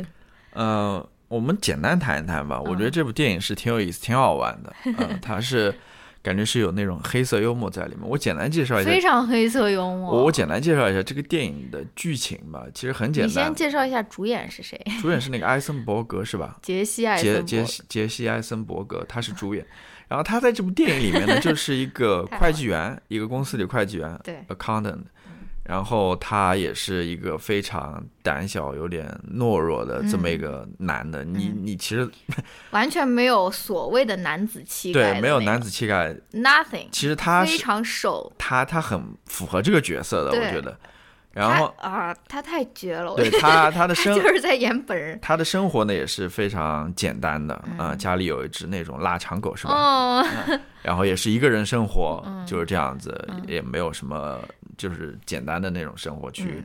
嗯。我们简单谈一谈吧，我觉得这部电影是挺有意思、挺好玩的。嗯，它是感觉是有那种黑色幽默在里面。我简单介绍一下，非常黑色幽默。我我简单介绍一下这个电影的剧情吧，其实很简单。你先介绍一下主演是谁？主演是那个艾森伯格是吧？杰西艾杰杰杰西艾森伯格，他是主演。然后他在这部电影里面呢，就是一个会计员，一个公司里会计员，对，accountant。然后他也是一个非常胆小、有点懦弱的这么一个男的。你你其实 完全没有所谓的男子气概，对，没有男子气概，nothing。其实他非常瘦，他他很符合这个角色的，我觉得。然后啊，他太绝了！对他，他的生就是在演本人。他的生活呢也是非常简单的啊，家里有一只那种腊肠狗，是吧？哦。然后也是一个人生活，就是这样子，也没有什么，就是简单的那种生活，去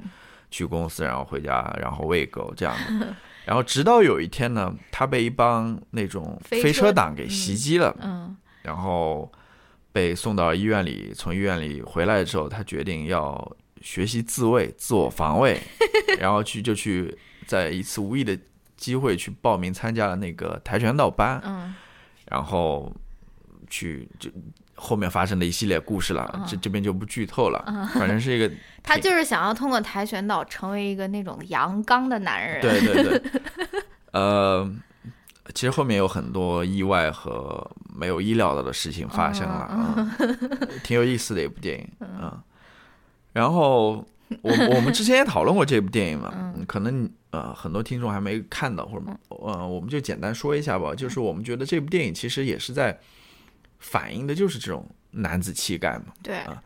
去公司，然后回家，然后喂狗这样的。然后直到有一天呢，他被一帮那种飞车党给袭击了，嗯，然后被送到医院里。从医院里回来之后，他决定要。学习自卫、自我防卫，然后去就去在一次无意的机会去报名参加了那个跆拳道班，嗯，然后去就后面发生的一系列故事了，这这边就不剧透了，反正是一个 他就是想要通过跆拳道成为一个那种阳刚的男人，对对对，呃，其实后面有很多意外和没有意料到的事情发生了，挺有意思的一部电影，嗯。然后我 我们之前也讨论过这部电影嘛，可能呃很多听众还没看到，或者呃我们就简单说一下吧。就是我们觉得这部电影其实也是在反映的就是这种男子气概嘛。对啊，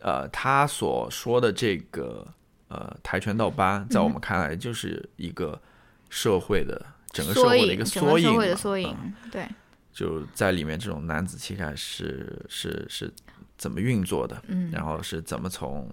呃，他所说的这个呃跆拳道班，在我们看来就是一个社会的整个社会的一个缩影，社会的缩影。对，就在里面这种男子气概是是是。怎么运作的？嗯，然后是怎么从，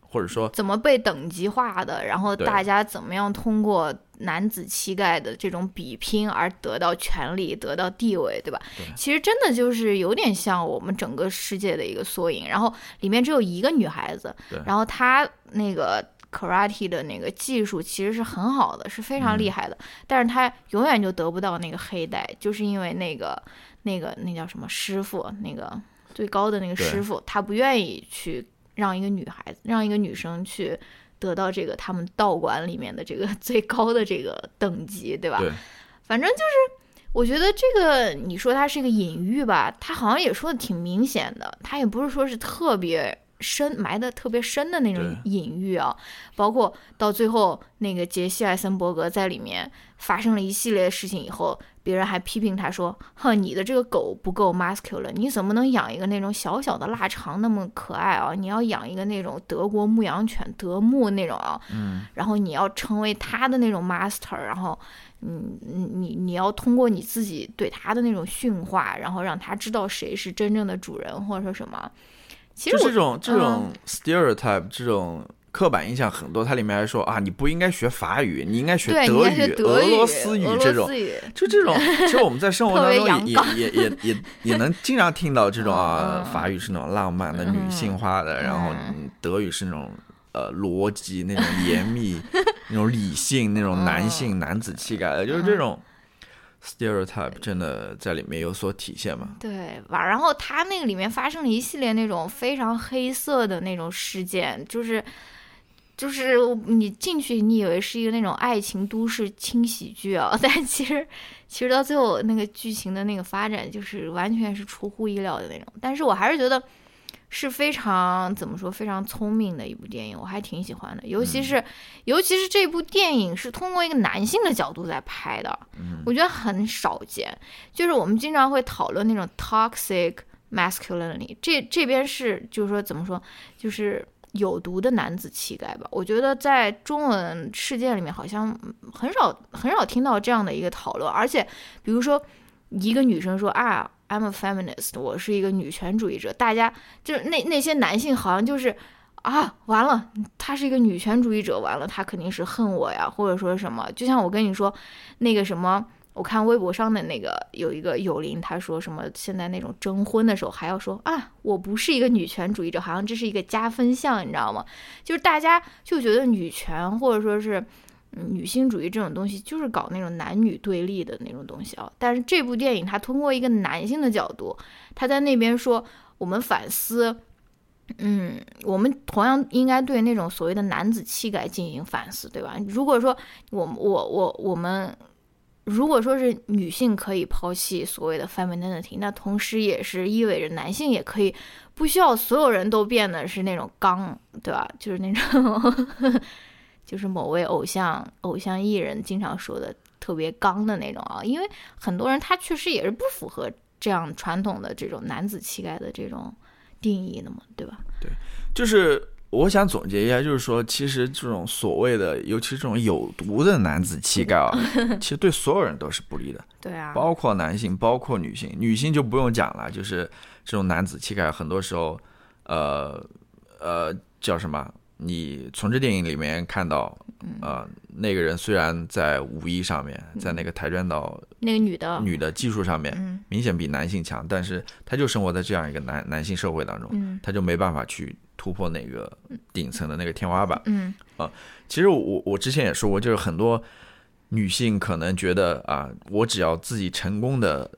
或者说怎么被等级化的？然后大家怎么样通过男子气概的这种比拼而得到权力、得到地位，对吧？其实真的就是有点像我们整个世界的一个缩影。然后里面只有一个女孩子，然后她那个 karate 的那个技术其实是很好的，是非常厉害的，但是她永远就得不到那个黑带，就是因为那个那个那叫什么师傅那个。最高的那个师傅，他不愿意去让一个女孩子，让一个女生去得到这个他们道馆里面的这个 最高的这个等级，对吧？对。反正就是，我觉得这个你说它是一个隐喻吧，它好像也说的挺明显的，它也不是说是特别深埋的特别深的那种隐喻啊。包括到最后那个杰西·艾森伯格在里面发生了一系列事情以后。别人还批评他说：“哼，你的这个狗不够 masculine，你怎么能养一个那种小小的腊肠那么可爱啊？你要养一个那种德国牧羊犬德牧那种啊，嗯，然后你要成为他的那种 master，然后，嗯，你你要通过你自己对他的那种驯化，然后让他知道谁是真正的主人，或者说什么。其实这种这种 stereotype 这种。”刻板印象很多，它里面还说啊，你不应该学法语，你应该学德语、俄罗斯语这种，就这种。其实我们在生活当中也也也也 也能经常听到这种啊，法语是那种浪漫的、女性化的，然后德语是那种呃逻辑、那种严密、那种理性、那种男性男子气概的，就是这种 stereotype 真的在里面有所体现嘛？对，吧，然后他那个里面发生了一系列那种非常黑色的那种事件，就是。就是你进去，你以为是一个那种爱情都市轻喜剧啊，但其实，其实到最后那个剧情的那个发展，就是完全是出乎意料的那种。但是我还是觉得，是非常怎么说非常聪明的一部电影，我还挺喜欢的。尤其是，尤其是这部电影是通过一个男性的角度在拍的，我觉得很少见。就是我们经常会讨论那种 toxic masculinity，这这边是就是说怎么说，就是有毒的男子气概吧。我觉得在中文世界里面好像很少很少听到这样的一个讨论，而且比如说一个女生说啊。I'm a feminist，我是一个女权主义者。大家就是那那些男性，好像就是啊，完了，他是一个女权主义者，完了，他肯定是恨我呀，或者说什么。就像我跟你说，那个什么，我看微博上的那个有一个友邻，他说什么，现在那种征婚的时候还要说啊，我不是一个女权主义者，好像这是一个加分项，你知道吗？就是大家就觉得女权或者说是。女性主义这种东西就是搞那种男女对立的那种东西啊，但是这部电影它通过一个男性的角度，他在那边说我们反思，嗯，我们同样应该对那种所谓的男子气概进行反思，对吧？如果说我我我我们如果说是女性可以抛弃所谓的 femininity，那同时也是意味着男性也可以不需要所有人都变得是那种刚，对吧？就是那种。就是某位偶像偶像艺人经常说的特别刚的那种啊，因为很多人他确实也是不符合这样传统的这种男子气概的这种定义的嘛，对吧？对，就是我想总结一下，就是说，其实这种所谓的，尤其是这种有毒的男子气概啊，其实对所有人都是不利的。对啊，包括男性，包括女性，女性就不用讲了，就是这种男子气概，很多时候，呃呃，叫什么？你从这电影里面看到，呃，那个人虽然在武艺上面，在那个跆拳道那个女的。女的技术上面，明显比男性强，但是他就生活在这样一个男男性社会当中，他就没办法去突破那个顶层的那个天花板。嗯。啊，其实我我之前也说过，就是很多女性可能觉得啊，我只要自己成功的。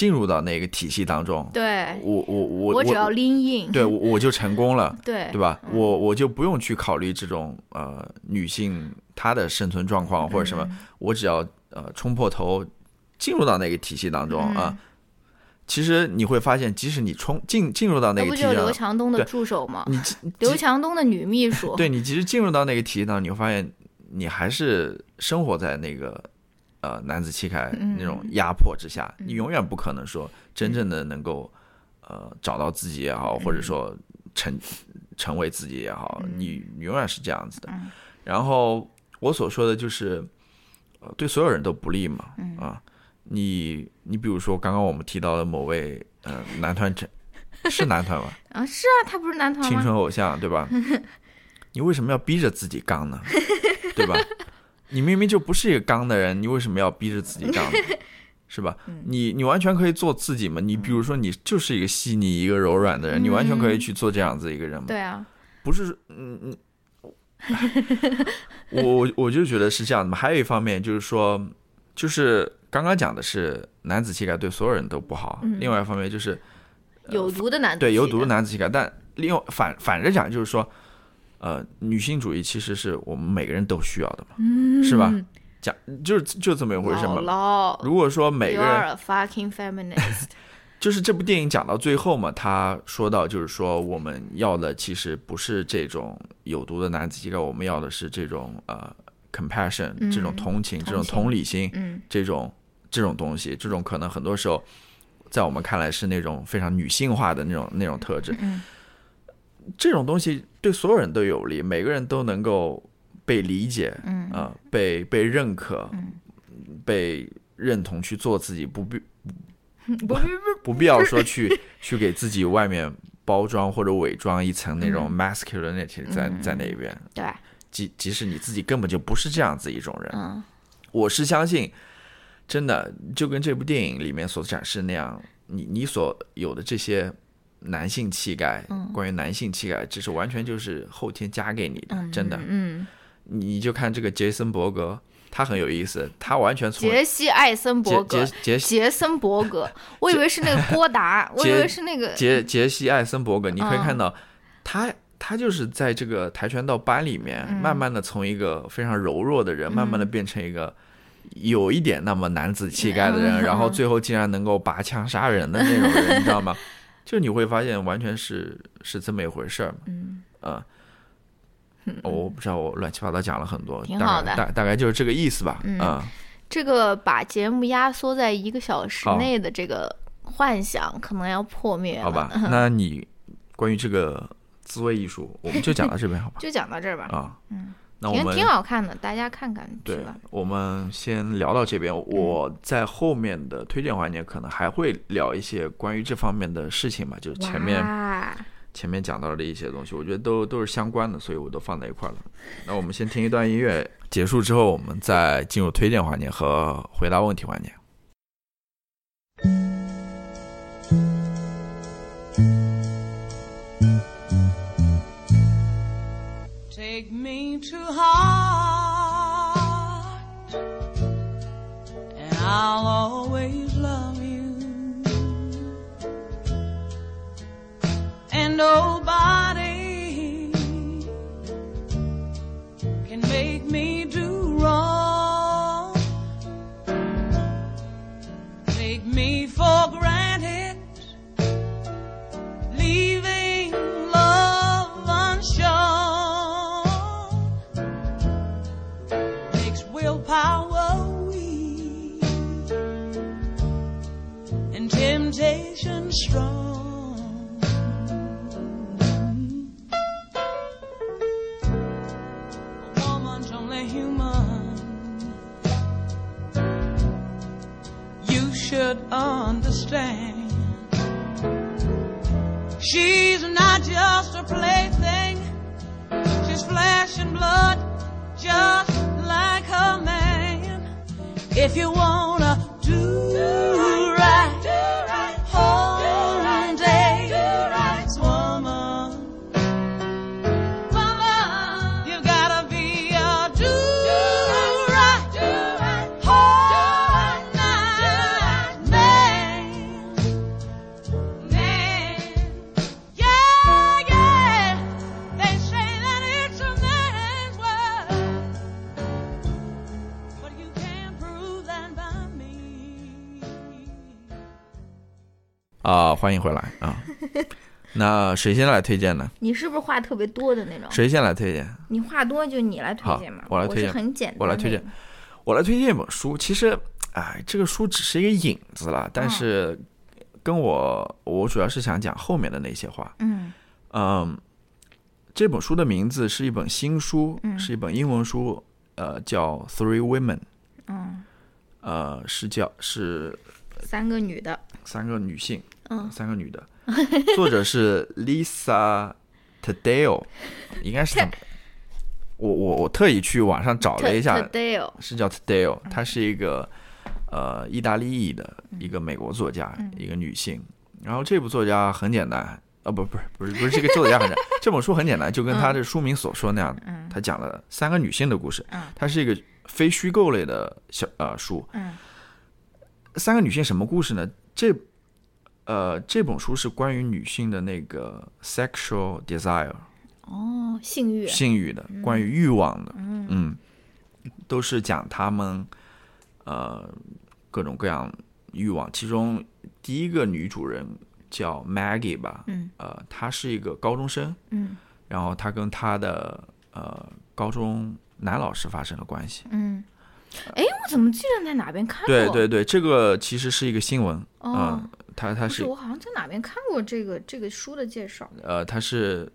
进入到那个体系当中，对我我我我只要拎硬，对我我就成功了，对对吧？我我就不用去考虑这种呃女性她的生存状况或者什么，我只要呃冲破头进入到那个体系当中啊。其实你会发现，即使你冲进进入到那个体系，不就刘强东的助手吗？你 刘强东的女秘书，对你其实进入到那个体系当中，你会发现你还是生活在那个。呃，男子气概那种压迫之下，你永远不可能说真正的能够呃找到自己也好，或者说成成为自己也好，你永远是这样子的。然后我所说的就是呃，对所有人都不利嘛。啊，你你比如说刚刚我们提到的某位呃男团成是男团吗？啊，是啊，他不是男团青春偶像对吧？你为什么要逼着自己刚呢？对吧？你明明就不是一个刚的人，你为什么要逼着自己刚？是吧？你你完全可以做自己嘛。你比如说，你就是一个细腻、一个柔软的人，你完全可以去做这样子一个人嘛。对啊，不是，嗯嗯，我我我就觉得是这样的嘛。还有一方面就是说，就是刚刚讲的是男子气概对所有人都不好。另外一方面就是有毒的男子对有毒的男子气概，但另外反反着讲就是说。呃，女性主义其实是我们每个人都需要的嘛，是吧？讲就是就这么一回事嘛。如果说每个人，就是这部电影讲到最后嘛，他说到就是说我们要的其实不是这种有毒的男子气概，我们要的是这种呃 compassion，这种同情，这种同理心，这种这种东西，这种可能很多时候在我们看来是那种非常女性化的那种那种特质。这种东西对所有人都有利，每个人都能够被理解，嗯。啊，被被认可，嗯，被认同去做自己，不必 不不 不必要说去 去给自己外面包装或者伪装一层那种 masculinity 在在那边，对，即即使你自己根本就不是这样子一种人，嗯，我是相信，真的就跟这部电影里面所展示那样，你你所有的这些。男性气概，关于男性气概，这是完全就是后天加给你的，真的。嗯，你就看这个杰森伯格，他很有意思，他完全从杰西艾森伯格，杰杰森伯格，我以为是那个郭达，我以为是那个杰杰西艾森伯格。你可以看到，他他就是在这个跆拳道班里面，慢慢的从一个非常柔弱的人，慢慢的变成一个有一点那么男子气概的人，然后最后竟然能够拔枪杀人的那种人，你知道吗？就你会发现完全是是这么一回事儿嘛，嗯啊、我不知道我乱七八糟讲了很多，挺好的大大大概就是这个意思吧，嗯啊、这个把节目压缩在一个小时内的这个幻想，可能要破灭了。好吧，那你关于这个自慰艺术，我们就讲到这边，好吧？就讲到这儿吧。啊，嗯，挺那我们挺好看的，大家看看对吧。，我们先聊到这边。我在后面的推荐环节可能还会聊一些关于这方面的事情吧，就是前面前面讲到的一些东西，我觉得都都是相关的，所以我都放在一块儿了。那我们先听一段音乐，结束之后，我们再进入推荐环节和回答问题环节。Me to heart, and I'll always love you. And nobody 欢迎回来啊！那谁先来推荐呢？你是不是话特别多的那种？谁先来推荐？你话多就你来推荐嘛。我来推荐很简单。我来推荐。我来推荐一本书，其实，哎，这个书只是一个引子了，但是跟我我主要是想讲后面的那些话。嗯嗯，这本书的名字是一本新书，嗯是一本英文书，呃，叫《Three Women》，嗯，呃，是叫是三个女的。三个女性，嗯三个女的，作者是 Lisa Taddeo，应该是这么。我我我特意去网上找了一下是叫 Taddeo，她是一个呃意大利裔的一个美国作家，嗯一个女性。然后这部作家很简单，啊不不是不是不是这个作家很简单，这本书很简单，就跟他的书名所说那样，嗯他讲了三个女性的故事嗯，它是一个非虚构类的小呃书。嗯三个女性什么故事呢？这呃这本书是关于女性的那个 sexual desire 哦，性欲。性欲的，关于欲望的，嗯嗯，都是讲他们呃各种各样欲望。其中第一个女主人叫 Maggie 吧，嗯呃，她是一个高中生，嗯然后她跟她的呃高中男老师发生了关系。嗯。哎，我怎么记得在哪边看过？对对对，这个其实是一个新闻，嗯、哦，它它是是，我好像在哪边看过这个这个书的介绍。呃，他是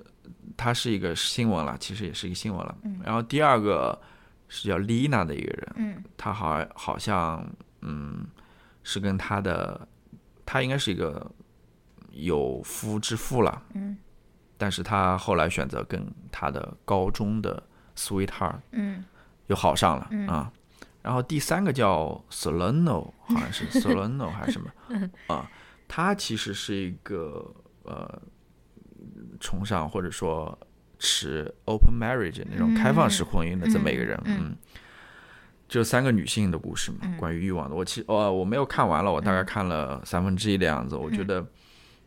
他是一个新闻了，其实也是一个新闻了。然后第二个是叫 Lina 的一个人，嗯她好好像嗯是跟他的，他应该是一个有夫之妇了，嗯但是他后来选择跟他的高中的 sweetheart 嗯又好上了嗯啊。然后第三个叫 Solano，好像是 Solano 还是什么 啊？他其实是一个呃崇尚或者说持 open marriage 那种开放式婚姻的这么一个人，嗯。就三个女性的故事嘛，关于欲望的。我其实哦我没有看完了，我大概看了三分之一的样子，我觉得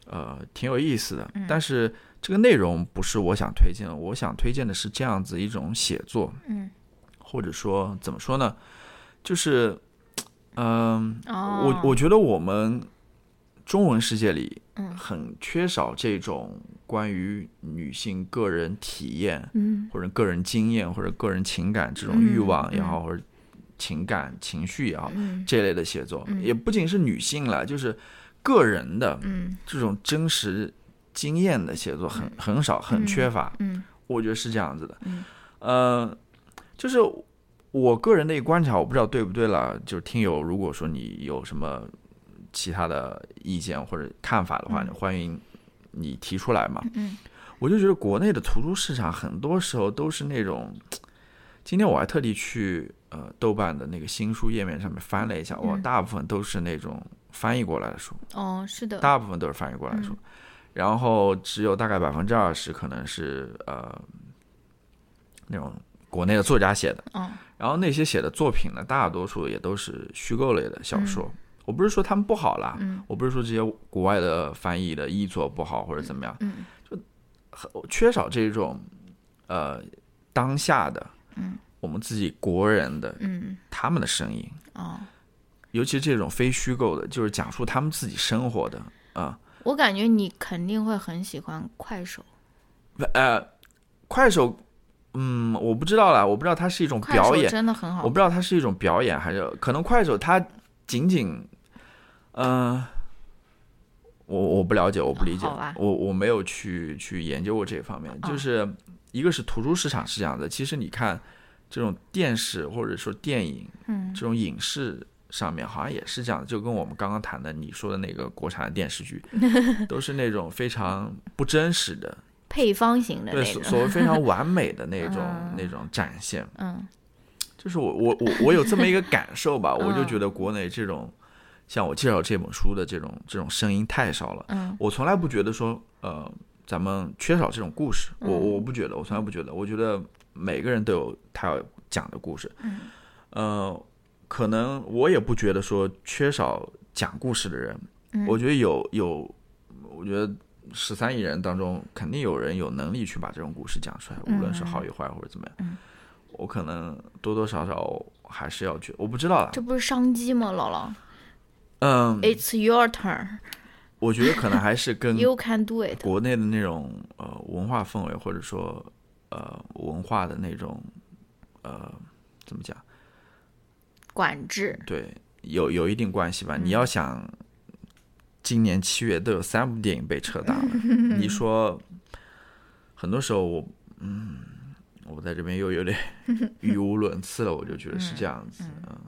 呃挺有意思的，但是这个内容不是我想推荐的，我想推荐的是这样子一种写作，嗯。或者说怎么说呢，就是，嗯、哦，我我觉得我们中文世界里嗯。很缺少这种关于女性个人体验嗯。或者个人经验或者个人情感这种嗯欲望也嗯。好，或者情感情绪也好，嗯。这类的写作，嗯。也不仅是女性了，就是个人的嗯。这种真实经验的写作很很少，很缺乏。嗯。我觉得是这样子的。嗯。呃，就是我个人的一个观察，我不知道对不对了。就是听友，如果说你有什么其他的意见或者看法的话，嗯。欢迎你提出来嘛。嗯我就觉得国内的图书市场很多时候都是那种，今天我还特地去呃豆瓣的那个新书页面上面翻了一下，哇，嗯。大部分都是那种翻译过来的书，哦是的，大部分都是翻译过来的书，然后只有大概百分之二十可能是呃那种国内的作家写的，嗯然后那些写的作品呢，大多数也都是虚构类的小说。我不是说他们不好啦，嗯。我不是说这些国外的翻译的译作不好或者怎么样，嗯缺少这种呃当下的，嗯，我们自己国人的嗯。他们的声音，哦，尤其是这种非虚构的，就是讲述他们自己生活的啊、我感觉你肯定会很喜欢快手，呃，快手，嗯，我不知道啦，我不知道它是一种表演，真的很好我不知道它是一种表演，还是可能快手它仅仅，嗯、我我不了解，我不理解我我没有去去研究过这方面。哦就是一个是图书市场是这样的，其实你看这种电视或者说电影嗯。这种影视上面好像也是这样的，就跟我们刚刚谈的你说的那个国产的电视剧，都是那种非常不真实的，配方型的对那种，所所谓非常完美的那种嗯 那种展现。嗯。就是我我我我有这么一个感受吧，我就嗯。觉得国内这种像我介绍这本书的这种这种声音太少了。嗯我从来不觉得说呃咱们缺少这种故事，我嗯我不觉得，我从来不觉得，我觉得每个人都有他要讲的故事。嗯呃，可能我也不觉得说缺少讲故事的人，嗯我觉得有有，我觉得。十三亿人当中，肯定有人有能力去把这种故事讲出来，无论是好与坏或者怎么样。嗯我可能多多少少还是要去，我不知道了。这不是商机吗，姥姥嗯，？It's your turn, 我觉得可能还是跟 you can do it。国内的那种呃文化氛围，或者说呃文化的那种呃怎么讲，管制，对，有有一定关系吧。你要想，今年七月都有三部电影被撤档了，你说，很多时候我嗯，我在这边又有点语无伦次了，我就觉得是这样子。嗯，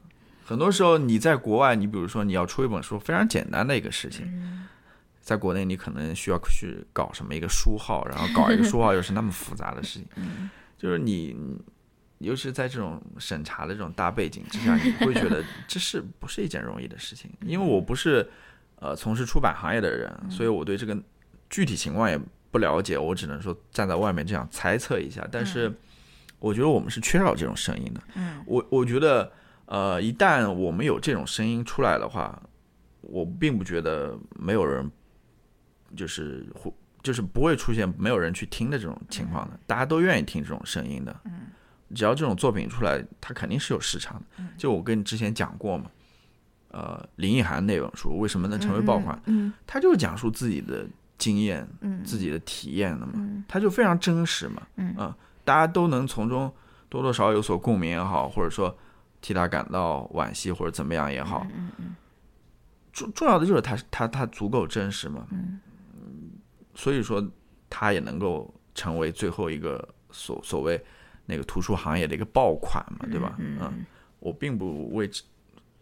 很多时候你在国外，你比如说你要出一本书，非常简单的一个事情。在国内，你可能需要去搞什么一个书号，然后搞一个书号又是那么复杂的事情，就是你，尤其是在这种审查的这种大背景之下，你会觉得这是不是一件容易的事情？因为我不是呃从事出版行业的人，所以我对这个具体情况也不了解，我只能说站在外面这样猜测一下。但是我觉得我们是缺少这种声音的。嗯我我觉得呃，一旦我们有这种声音出来的话，我并不觉得没有人就是会就是不会出现没有人去听的这种情况的，大家都愿意听这种声音的。只要这种作品出来，它肯定是有市场的。就我跟你之前讲过嘛，呃，林奕涵那本书为什么能成为爆款？嗯他就是讲述自己的经验、嗯自己的体验的嘛，嗯他就非常真实嘛，嗯大家都能从中多多少少有所共鸣也好，或者说替他感到惋惜或者怎么样也好，重重要的就是他他他足够真实嘛，嗯。所以说他也能够成为最后一个所所谓那个图书行业的一个爆款嘛，对吧？嗯，我并不为这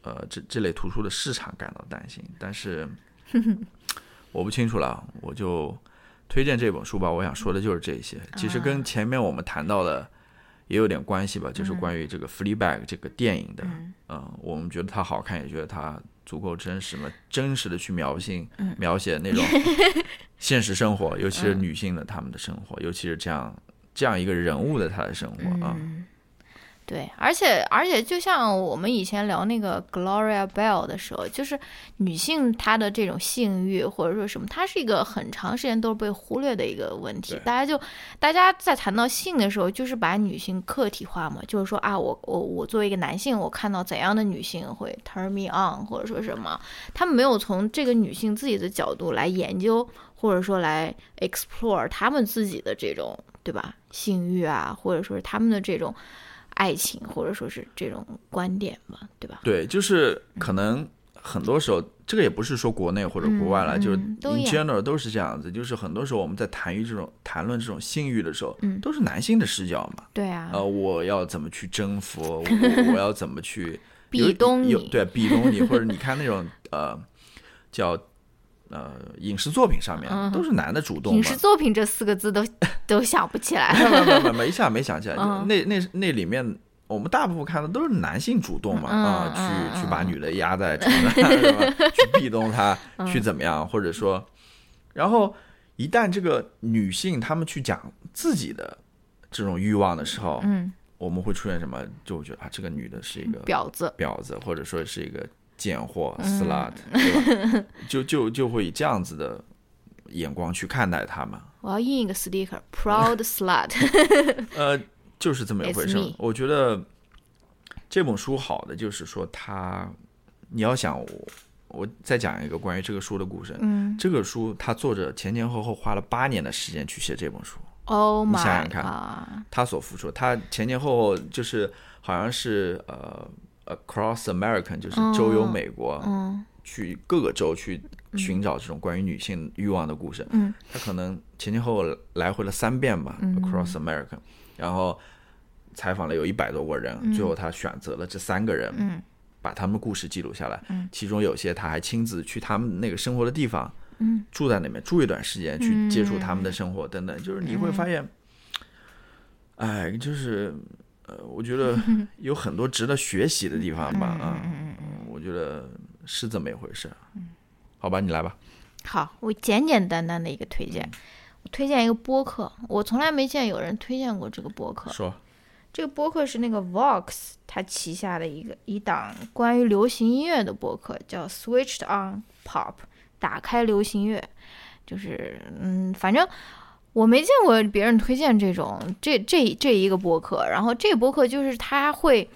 呃这这类图书的市场感到担心，但是 我不清楚了，我就推荐这本书吧。我想说的就是这些，其实跟前面我们谈到的也有点关系吧，就是关于这个《Fleabag》这个电影的，嗯、我们觉得它好看，也觉得它足够真实嘛，真实的去描写、描写那种 现实生活，尤其是女性的她们的生活，尤其是这样这样一个人物的她的生活啊。对，而且而且，就像我们以前聊那个 Gloria Bell 的时候，就是女性她的这种性欲或者说什么，它是一个很长时间都是被忽略的一个问题。大家就大家在谈到性的时候，就是把女性客体化嘛，就是说啊，我我我作为一个男性，我看到怎样的女性会 turn me on，或者说什么，他们没有从这个女性自己的角度来研究，或者说来 explore 他们自己的这种对吧性欲啊，或者说是他们的这种。爱情，或者说是这种观点嘛，对吧？对，就是可能很多时候，这个也不是说国内或者国外了，嗯就是 in general 都是这样子。就是很多时候我们在谈于这种谈论这种性欲的时候，嗯都是男性的视角嘛。对啊，呃，我要怎么去征服？我我要怎么去 壁有咚你有对壁咚你，或者你看那种呃叫呃影视作品上面、嗯都是男的主动嘛。影视作品这四个字都 都想不起来。没没没没一下没想起来，就嗯那那那里面。我们大部分看的都是男性主动嘛，嗯啊，嗯去去把女的压在床上，去壁咚她，嗯去怎么样，或者说，然后一旦这个女性她们去讲自己的这种欲望的时候，嗯，我们会出现什么？就会觉得啊，这个女的是一个婊子，婊子，或者说是一个贱货、嗯 slut，对吧？就就就会以这样子的眼光去看待他们。我要印一个 sticker，proud slut。呃，就是这么一回事。我觉得这本书好的就是说它，你要想我，我再讲一个关于这个书的故事。嗯这个书它作者前前后后花了八年的时间去写这本书，，Oh 你想想看！他所付出，他前前后后就是好像是呃 across American，就是周游美国，嗯。去各个州去寻找这种关于女性欲望的故事。嗯。他可能前前后后来回了三遍吧、嗯。a c r o s s America，然后采访了有一百多个人，最后他选择了这三个人，嗯。把他们的故事记录下来。嗯。其中有些他还亲自去他们那个生活的地方，嗯。住在那边住一段时间，去接触他们的生活等等。就是你会发现，哎，就是呃，我觉得 有很多值得学习的地方吧，啊、嗯我觉得是这么一回事。好吧，你来吧。好，我简简单单的一个推荐，我推荐一个播客，我从来没见有人推荐过这个播客。说，这个播客是那个 Vox 它旗下的一个一档关于流行音乐的播客，叫 Switched on Pop，打开流行乐。就是嗯，反正我没见过别人推荐这种这这这一个播客。然后这个播客就是他会，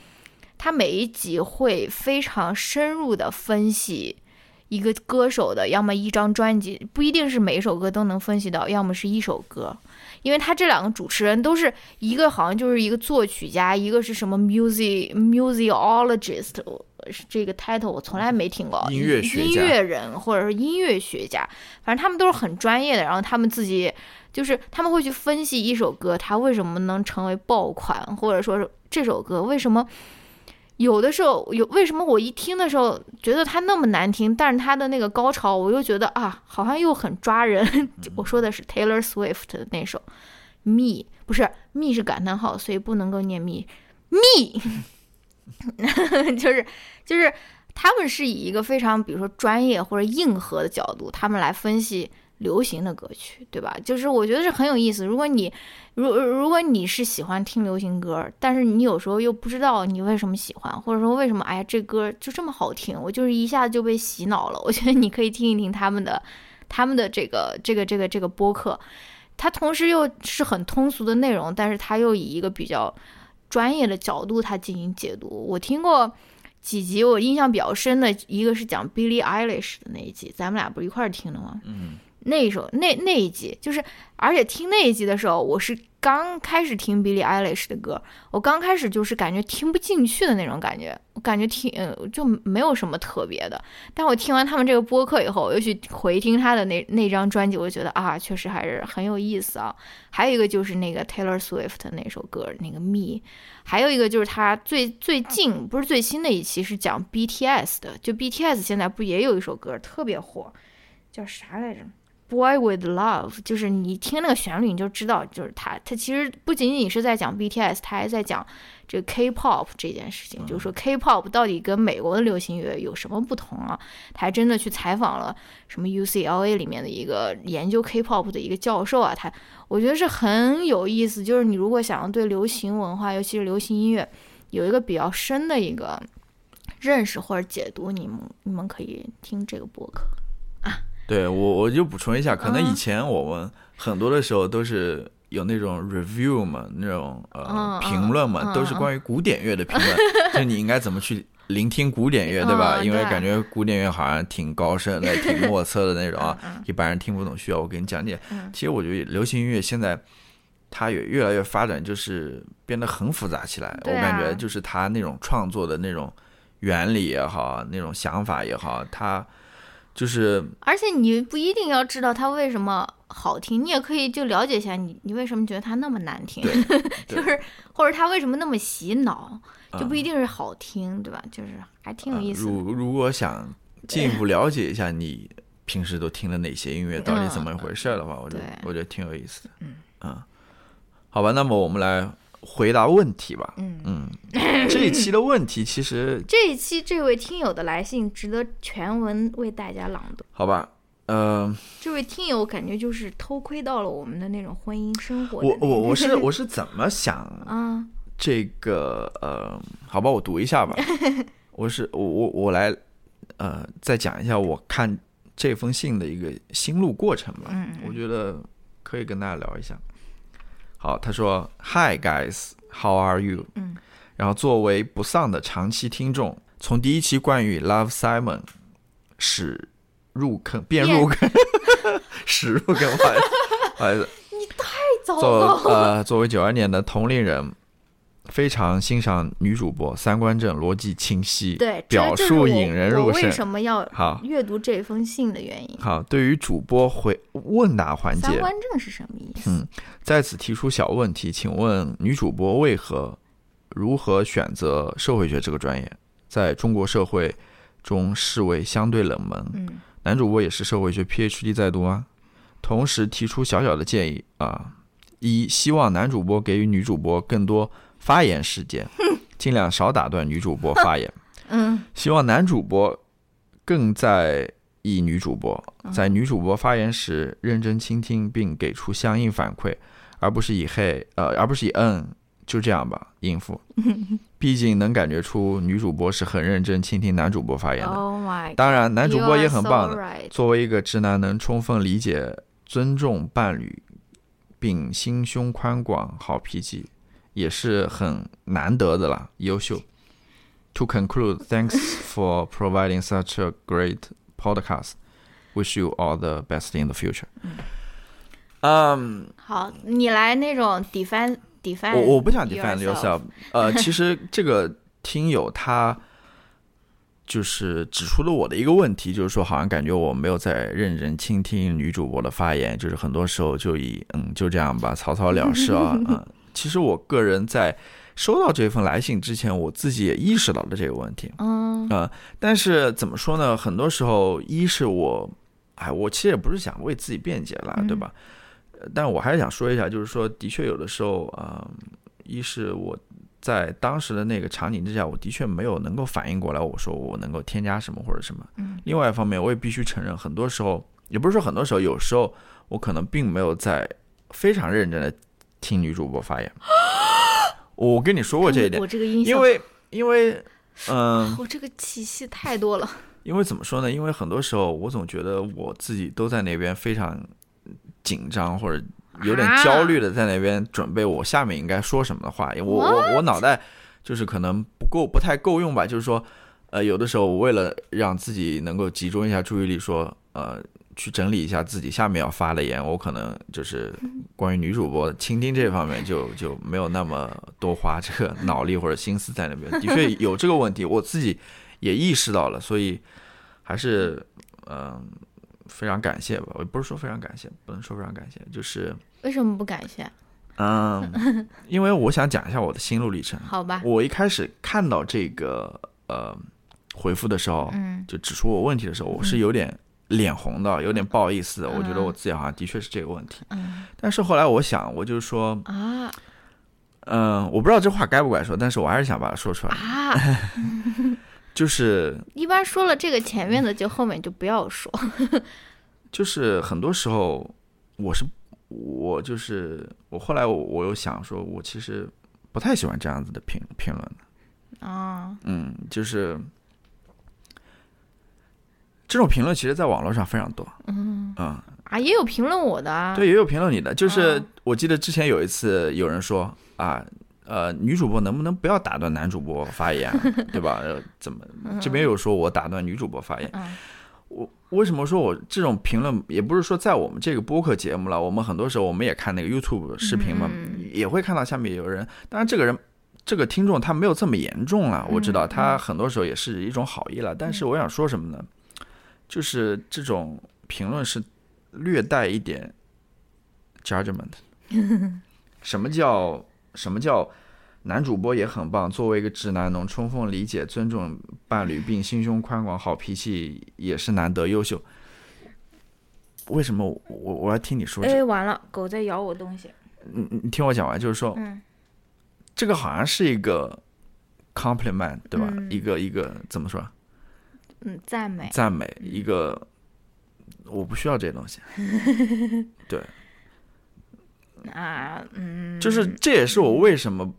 他每一集会非常深入的分析。一个歌手的，要么一张专辑，不一定是每一首歌都能分析到，要么是一首歌，因为他这两个主持人都是一个好像就是一个作曲家，一个是什么 music musicologist，是这个 title 我从来没听过。音乐学家音乐人或者是音乐学家，反正他们都是很专业的。然后他们自己就是他们会去分析一首歌，它为什么能成为爆款，或者说是这首歌为什么。有的时候有为什么我一听的时候觉得它那么难听，但是它的那个高潮我又觉得啊，好像又很抓人。我说的是 Taylor Swift 的那首《Me》，不是 Me 是感叹号，所以不能够念 Me Me，就是就是他们是以一个非常比如说专业或者硬核的角度，他们来分析流行的歌曲，对吧？就是我觉得是很有意思。如果你如如果你是喜欢听流行歌，但是你有时候又不知道你为什么喜欢，或者说为什么哎呀这歌就这么好听，我就是一下子就被洗脑了。我觉得你可以听一听他们的他们的这个这个这个这个播客，它同时又是很通俗的内容，但是它又以一个比较专业的角度它进行解读。我听过。几集我印象比较深的一个是讲 Billie Eilish 的那一集，咱们俩不是一块儿听的吗？嗯，那一首那那一集就是，而且听那一集的时候，我是刚开始听 Billie Eilish 的歌，我刚开始就是感觉听不进去的那种感觉，我感觉听呃就没有什么特别的。但我听完他们这个播客以后，我又去回听他的那那张专辑，我就觉得啊，确实还是很有意思啊。还有一个就是那个 Taylor Swift 那首歌，那个 Me，还有一个就是他最最近不是最新的一期是讲 BTS 的，就 BTS 现在不也有一首歌特别火，叫啥来着？Boy with Love，就是你听那个旋律你就知道，就是他，他其实不仅仅是在讲 BTS，他还在讲这个 K-pop 这件事情，就是说 K-pop 到底跟美国的流行乐有什么不同啊？他还真的去采访了什么 UCLA 里面的一个研究 K-pop 的一个教授啊，他我觉得是很有意思。就是你如果想要对流行文化，尤其是流行音乐有一个比较深的一个认识或者解读，你们你们可以听这个播客。对我我就补充一下，可能以嗯前我们很多的时候都是有那种 review 嘛，那种呃评论嘛，嗯都是关于古典乐的评论，就你应该怎么去聆听古典乐，对吧？嗯因为感觉古典乐好像挺高深的、挺莫测的那种啊 一般人听不懂，需要我给你讲解嗯。其实我觉得流行音乐现在。它也越来越发展，就是变得很复杂起来。啊我感觉就是它那种创作的那种原理也好，那种想法也好，它就是而且你不一定要知道它为什么好听，你也可以就了解一下你你为什么觉得它那么难听，就是或者它为什么那么洗脑，就不一定是好听，对吧？就是还挺有意思的。嗯如如果想进一步了解一下你平时都听的哪些音乐到底怎么一回事儿的话，我觉得我觉得挺有意思的。嗯嗯好吧，那么我们来回答问题吧。嗯嗯，这一期的问题其实 这一期这位听友的来信值得全文为大家朗读。好吧，呃，这位听友感觉就是偷窥到了我们的那种婚姻生活我我我是 我是怎么想啊，这个呃，好吧，我读一下吧。我是我我我来呃再讲一下我看这封信的一个心路过程吧。嗯嗯我觉得可以跟大家聊一下。好，他说：“Hi guys, how are you？” 嗯，然后作为不丧的长期听众，从第一期关于 Love Simon 始入坑便入坑，始入坑，不好意思，不好意思，太糟作糕了。呃，作为九二年的同龄人，非常欣赏女主播，三观正，逻辑清晰，对，表述引人入胜为。什么要好阅读这封信的原因？好，对于主播回问答环节，三观正是什么意思？嗯在此提出小问题，请问女主播为何如何选择社会学这个专业？在中国社会中视为相对冷门。嗯男主播也是社会学 PhD 在读吗。同时提出小小的建议啊：一，希望男主播给予女主播更多发言时间，尽量少打断女主播发言。嗯希望男主播更在意女主播，在女主播发言时认真倾听并给出相应反馈，而不是以嘿呃，而不是以嗯就这样吧应付。毕竟能感觉出女主播是很认真倾听男主播发言的。，Oh my，当然，男主播也很棒的。so right 作为一个直男，能充分理解、尊重伴侣，并心胸宽广、好脾气，也是很难得的啦，优秀。To conclude, thanks for providing such a great podcast. Wish you all the best in the future. 嗯，好，你来那种 defend defend，我我不想 defend yourself yourself。呃，其实这个听友他就是指出了我的一个问题，就是说好像感觉我没有在认真倾听女主播的发言，就是很多时候就以嗯就这样吧，草草了事啊。嗯，其实我个人在收到这封来信之前，我自己也意识到了这个问题。嗯呃，但是怎么说呢？很多时候，一是我，哎，我其实也不是想为自己辩解啦，对吧？呃但我还是想说一下，就是说，的确有的时候，啊、一是我在当时的那个场景之下，我的确没有能够反应过来，我说我能够添加什么或者什么。嗯另外一方面，我也必须承认，很多时候，也不是说很多时候，有时候我可能并没有在非常认真的听女主播发言。我跟你说过这一点我，这个，因为因为嗯。我这个体系 太多了。因为怎么说呢？因为很多时候我总觉得我自己都在那边非常紧张，或者有点焦虑的在那边准备我下面应该说什么的话。我我我脑袋就是可能不够不太够用吧，就是说，呃，有的时候我为了让自己能够集中一下注意力说，呃。去整理一下自己下面要发的言，我可能就是关于女主播倾听这方面就 就没有那么多花这个脑力或者心思在那边。的确有这个问题，我自己也意识到了，所以还是嗯、非常感谢吧。我不是说非常感谢，不能说非常感谢，就是为什么不感谢？嗯，因为我想讲一下我的心路历程。好吧，我一开始看到这个呃回复的时候，嗯就指出我问题的时候，我是有点脸红的，有点不好意思的。我觉得嗯我自己好像的确是这个问题，嗯但是后来我想，我就是说，啊嗯、我不知道这话该不该说，但是我还是想把它说出来，啊！就是一般说了这个前面的，就后面就不要说。就是很多时候，我是我就是我后来我我又想说，我其实不太喜欢这样子的评评论的，啊，嗯，就是这种评论，其实在网络上非常多。嗯啊，啊，也有评论我的啊。对，也有评论你的。就是啊我记得之前有一次有人说啊，呃，女主播能不能不要打断男主播发言，对吧？呃怎么这边有说我打断女主播发言？嗯我为什么说我这种评论也不是说在我们这个播客节目了，我们很多时候我们也看那个 YouTube 视频嘛，嗯也会看到下面有人，当然这个人。这个听众他没有这么严重了，我知嗯道他很多时候也是一种好意了，但是我想说什么呢？就是这种评论是略带一点 judgment。什么叫什么叫男主播也很棒？作为一个直男，能充分理解、尊重伴侣，并心胸宽广、好脾气，也是难得优秀。为什么我我我要听你说这？哎，完了，狗在咬我东西。你你听我讲完，就是说，嗯这个好像是一个 compliment，对吧？嗯一个一个怎么说？嗯，赞美。赞美一个，我不需要这些东西。对，啊，嗯，就是这也是我为什么，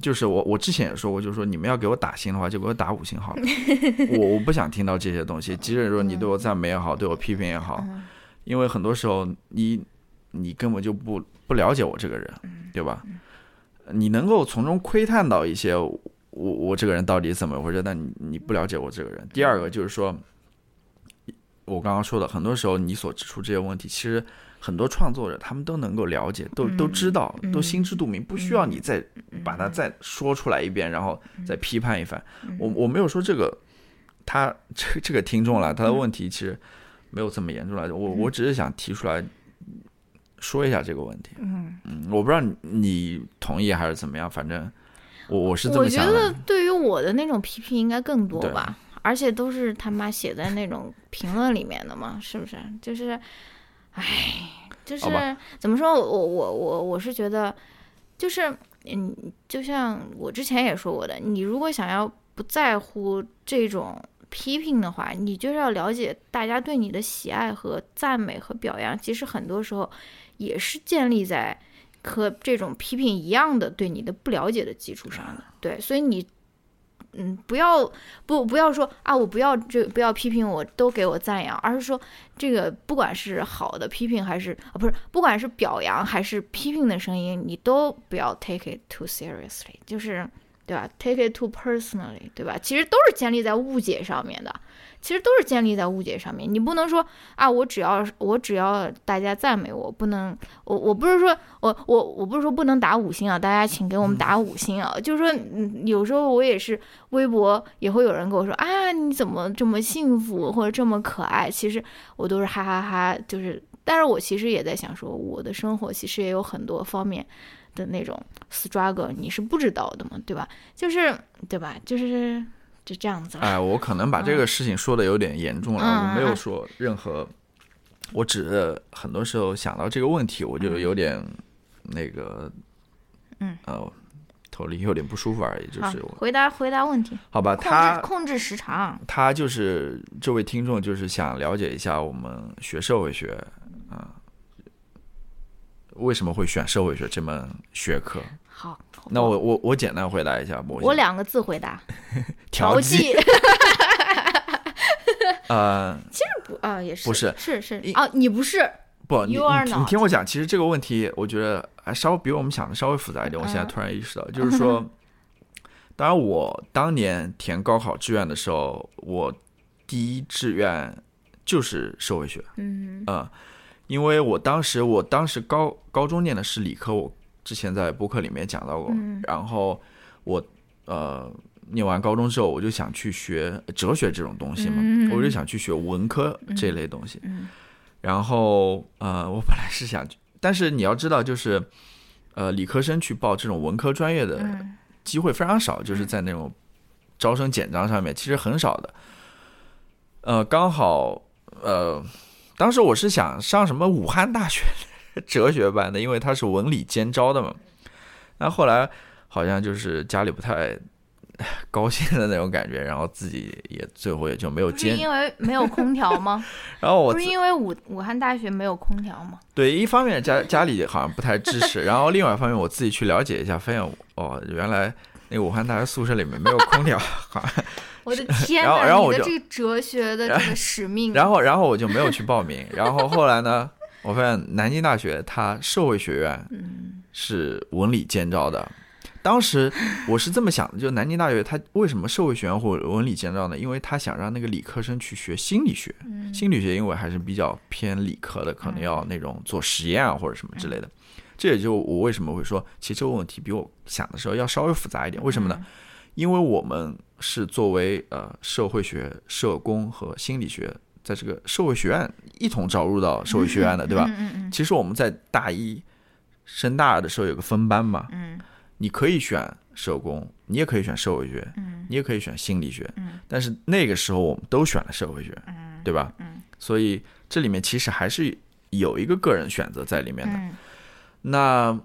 就是我我之前也说过，就是说你们要给我打星的话，就给我打五星好了。我我不想听到这些东西，即使说你对我赞美也好，对我批评也好，嗯因为很多时候你你根本就不不了解我这个人，嗯对吧？你能够从中窥探到一些我我这个人到底怎么回事，但你你不了解我这个人。第二个就是说，我刚刚说的，很多时候你所指出这些问题，其实很多创作者他们都能够了解，都都知道，都心知肚明，不需要你再把它再说出来一遍，然后再批判一番。我我没有说这个他这这个听众了，他的问题其实没有这么严重了，我我只是想提出来。说一下这个问题，嗯，嗯，我不知道你你同意还是怎么样，反正我我是我觉。得对于我的那种批评应该更多吧，而且都是他妈写在那种评论里面的嘛，是不是？就是，唉，就是怎么说？我我我我是觉得，就是嗯，就像我之前也说过的，你如果想要不在乎这种。批评的话，你就是要了解大家对你的喜爱和赞美和表扬，其实很多时候也是建立在和这种批评一样的对你的不了解的基础上的。对，所以你，嗯，不要不不要说啊，我不要这不要批评我，都给我赞扬，而是说这个不管是好的批评还是啊不是，不管是表扬还是批评的声音，你都不要 take it too seriously，就是。对吧？Take it too personally，对吧？其实都是建立在误解上面的，其实都是建立在误解上面。你不能说啊，我只要我只要大家赞美我，不能我我不是说我我我不是说不能打五星啊，大家请给我们打五星啊。就是说，嗯，有时候我也是微博也会有人跟我说啊，你怎么这么幸福或者这么可爱？其实我都是哈哈哈就是，但是我其实也在想说，我的生活其实也有很多方面。的那种 struggle 你是不知道的嘛，对吧？就是对吧？就是就这样子了。哎，我可能把这个事情说的有点严重了，嗯我没有说任何，我只是很多时候想到这个问题，我就有点那个，嗯，呃，头里有点不舒服而已，就是，回答回答问题，好吧，他控制时长。他就是这位听众，就是想了解一下我们学社会学啊、为什么会选社会学这门学科？好，那我我我简单回答一下，我我两个字回答：调剂。呃，其实不啊，也是。不是。是是。一哦，你不是。不，你你听我讲，其实这个问题我觉得还稍微比我们想的稍微复杂一点。我现在嗯突然意识到，就是说，当然我当年填高考志愿的时候，我第一志愿就是社会学，嗯嗯，因为我当时我当时高高中念的是理科，我之前在播客里面讲到过，嗯然后我呃。念完高中之后，我就想去学哲学这种东西嘛，嗯我就想去学文科这类东西。嗯然后呃，我本来是想，但是你要知道，就是呃，理科生去报这种文科专业的嗯机会非常少，就是在那种招生简章上面其实很少的。呃，刚好呃，当时我是想上什么武汉大学哲学班的，因为它是文理兼招的嘛。那后来好像就是家里不太高兴的那种感觉，然后自己也最后也就没有兼。因为没有空调吗？然后我不是因为武武汉大学没有空调吗？对，一方面家家里好像不太支持，然后另外一方面我自己去了解一下，发现哦，原来那个武汉大学宿舍里面没有空调，好，我的天然后呐，然后我就这个哲学的这个使命，然后然后我就没有去报名。然后后来呢，我发现南京大学它社会学院嗯是文理兼招的。当时我是这么想的，就南京大学它为什么社会学院或文理兼招呢？因为他想让那个理科生去学心理学，嗯心理学因为还是比较偏理科的，可能要那种做实验啊或者什么之类的。这也就我为什么会说，其实这个问题比我想的时候要稍微复杂一点。为什么呢？因为我们是作为呃社会学、社工和心理学，在这个社会学院一同招入到社会学院的，对吧？嗯嗯其实我们在大一升大二的时候有个分班嘛，嗯你可以选社工，你也可以选社会学，嗯你也可以选心理学，嗯但是那个时候我们都选了社会学，嗯对吧？嗯所以这里面其实还是有一个个人选择在里面的。嗯那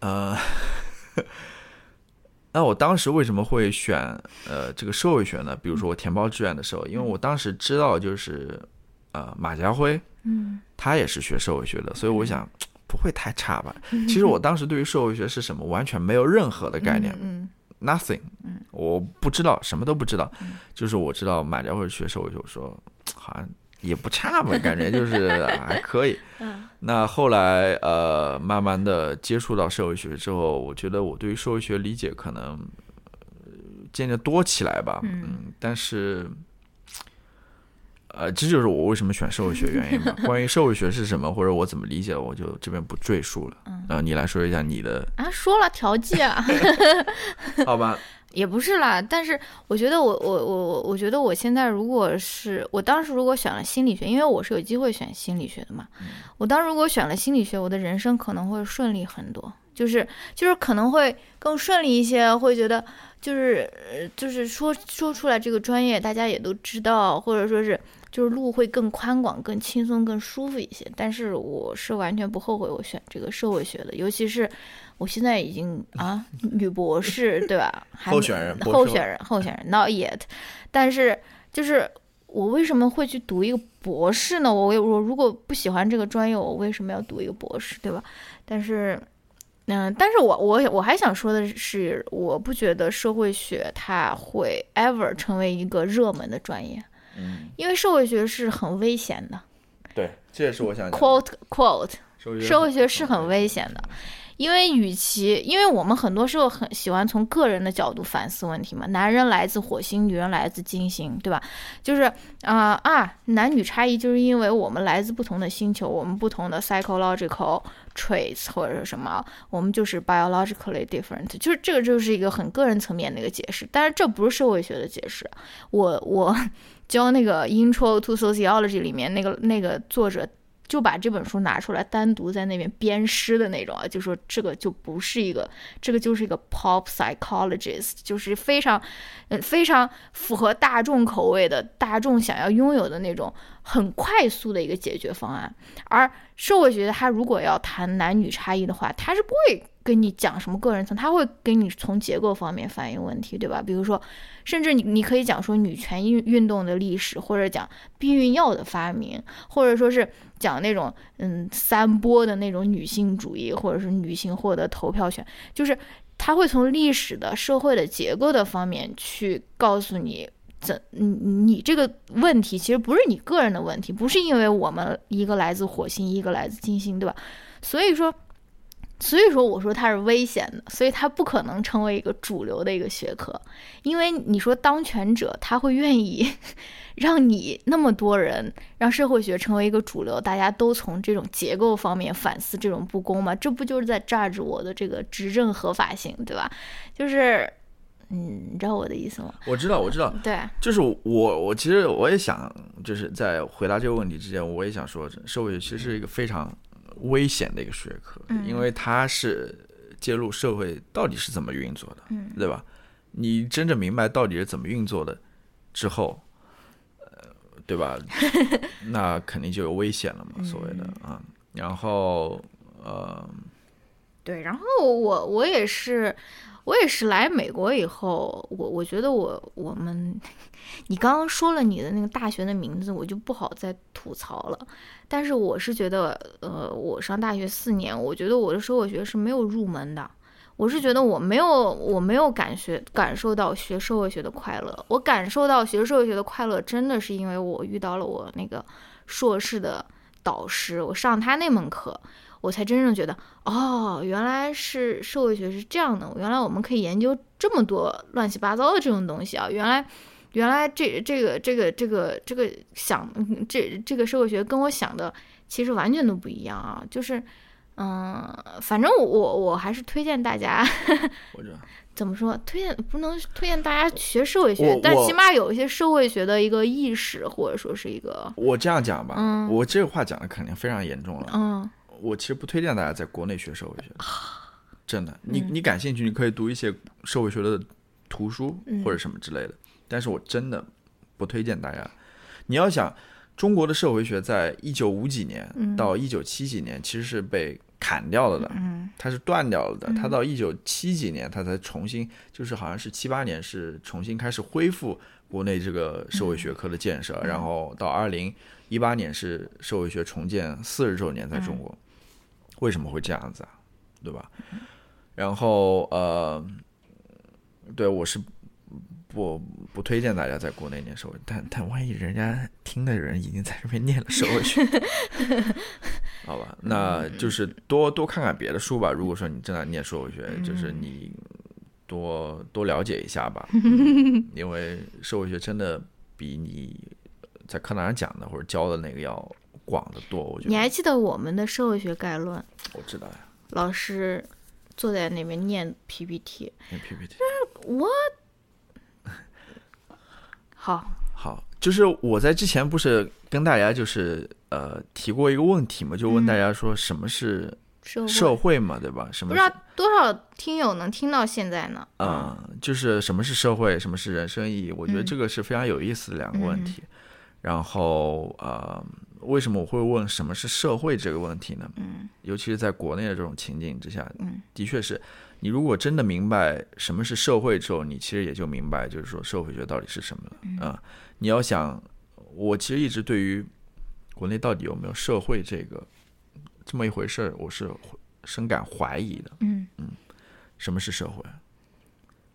呃，那我当时为什么会选呃这个社会学呢？比如说我填报志愿的时候，因为我当时知道就是呃马家辉嗯他也是学社会学的，所以我想不会太差吧。其实我当时对于社会学是什么完全没有任何的概念、嗯 n o t h i n g 我不知道，什么都不知道。就是我知道马家辉学社会学，我说好像也不差吧，感觉就是 还可以。嗯那后来呃，慢慢的接触到社会学之后，我觉得我对于社会学理解可能呃渐渐多起来吧。嗯但是。呃，这就是我为什么选社会学原因嘛。关于社会学是什么，或者我怎么理解，我就这边不赘述了。嗯你来说一下你的，啊，说了调剂啊。好吧？也不是啦，但是我觉得我我我我我觉得我现在如果是我当时如果选了心理学，因为我是有机会选心理学的嘛，我当时如果选了心理学，我的人生可能会顺利很多，就是就是可能会更顺利一些，会觉得就是呃就是说说出来这个专业大家也都知道，或者说是就是路会更宽广、更轻松、更舒服一些。但是我是完全不后悔我选这个社会学的，尤其是我现在已经 啊女博士，对吧？还候选人候选人，候选人，not yet。但是就是我为什么会去读一个博士呢？我我如果不喜欢这个专业，我为什么要读一个博士，对吧？但是。嗯，但是我我我还想说的是，我不觉得社会学它会 ever 成为一个热门的专业，嗯，因为社会学是很危险的。对，这也是我想 quote quote，社会学社会学是很危险的，因为与其，因为我们很多时候很喜欢从个人的角度反思问题嘛，男人来自火星，女人来自金星，对吧？就是啊、啊，男女差异就是因为我们来自不同的星球，我们不同的 psychological traits 或者是什么，我们就是 biologically different，就是这个就是一个很个人层面的一个解释，但是这不是社会学的解释。我我教那个 Intro to Sociology 里面那个那个作者就把这本书拿出来，单独在那边编诗的那种啊，就说这个就不是一个，这个就是一个 pop psychologist，就是非常，嗯，非常符合大众口味的，大众想要拥有的那种很快速的一个解决方案。而社会学它如果要谈男女差异的话，它是不会跟你讲什么个人层，他会给你从结构方面反映问题，对吧？比如说，甚至你你可以讲说女权运运动的历史，或者讲避孕药的发明，或者说是讲那种嗯三波的那种女性主义，或者是女性获得投票权，就是他会从历史的、社会的结构的方面去告诉你。怎你你这个问题其实不是你个人的问题，不是因为我们一个来自火星，一个来自金星，对吧？所以说，所以说我说它是危险的，所以它不可能成为一个主流的一个学科，因为你说当权者他会愿意 让你那么多人让社会学成为一个主流，大家都从这种结构方面反思这种不公吗？这不就是在榨着我的这个执政合法性，对吧？就是，嗯，你知道我的意思吗？我知道，我知道，对，就是我，我其实我也想，就是在回答这个问题之前，我也想说，社会学其实是一个非常危险的一个学科，嗯因为它是揭露社会到底是怎么运作的，嗯对吧？你真正明白到底是怎么运作的之后，呃，对吧？那肯定就有危险了嘛，所谓的啊。然后，呃，对，然后我我也是，我也是来美国以后，我我觉得我我们，你刚刚说了你的那个大学的名字，我就不好再吐槽了。但是我是觉得，呃，我上大学四年，我觉得我的社会学是没有入门的。我是觉得我没有我没有感学感受到学社会学的快乐，我感受到学社会学的快乐，真的是因为我遇到了我那个硕士的导师，我上他那门课，我才真正觉得，哦，原来是社会学是这样的，原来我们可以研究这么多乱七八糟的这种东西啊，原来。原来这这个这个这个这个想嗯这这个社会学跟我想的其实完全都不一样啊，就是嗯，反正我我我还是推荐大家 怎么说，推荐不能推荐大家学社会学但起码有一些社会学的一个意识，或者说是一个我这样讲吧，嗯我这个话讲的肯定非常严重了。嗯我其实不推荐大家在国内学社会学，真的。你嗯你感兴趣，你可以读一些社会学的图书嗯或者什么之类的，但是我真的不推荐大家。你要想，中国的社会学在一九五几年嗯到一九七几年其实是被砍掉了的，嗯它是断掉了的。它到一九七几年，它才重新，就是好像是七八年是重新开始恢复国内这个社会学科的建设，然后到二零一八年是社会学重建四十周年在中国。为什么会这样子啊？对吧？然后呃，对我是不不推荐大家在国内念社会，但但万一人家听的人已经在这边念了社会学，好吧，那就是多多看看别的书吧。如果说你正在念社会学，就是你多多了解一下吧，嗯 因为社会学真的比你在课堂上讲的或者教的那个要广得多。我觉得你还记得我们的社会学概论，我知道呀，老师坐在那边念 PPT，念 PPT。我 好，好，就是我在之前不是跟大家就是呃提过一个问题嘛，就问大家说什么是社会社会嘛，对吧？什么不知道多少听友能听到现在呢？嗯，就是什么是社会，什么是人生意义？我觉得嗯这个是非常有意思的两个问题。然后呃，为什么我会问什么是社会这个问题呢？嗯尤其是在国内的这种情景之下，嗯的确是你如果真的明白什么是社会之后，你其实也就明白，就是说社会学到底是什么了嗯啊、你要想，我其实一直对于国内到底有没有社会这个这么一回事儿，我是深感怀疑的。嗯嗯什么是社会？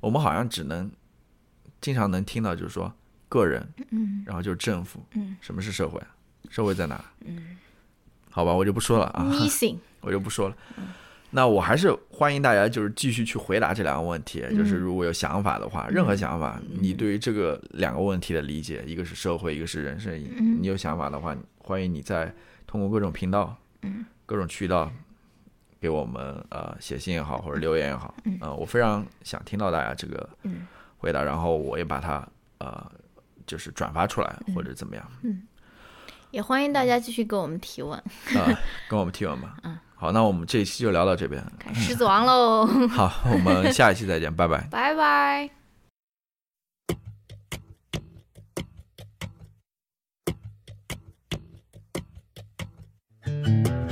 我们好像只能经常能听到，就是说个人，嗯然后就是政府。嗯什么是社会？社会在哪？嗯。好吧，我就不说了啊。，missing，我就不说了。那我还是欢迎大家就是继续去回答这两个问题，就是如果有想法的话，任何想法，你对于这个两个问题的理解，一个是社会，一个是人生你有想法的话，欢迎你再通过各种频道、嗯。各种渠道给我们呃写信也好，或者留言也好，嗯。呃，我非常想听到大家这个嗯。回答，然后我也把它呃就是转发出来嗯。或者怎么样，也欢迎大家继续跟我们提问。啊跟我们提问吧。嗯。好那我们这一期就聊到这边。看狮子王喽。好我们下一期再见拜拜。拜拜。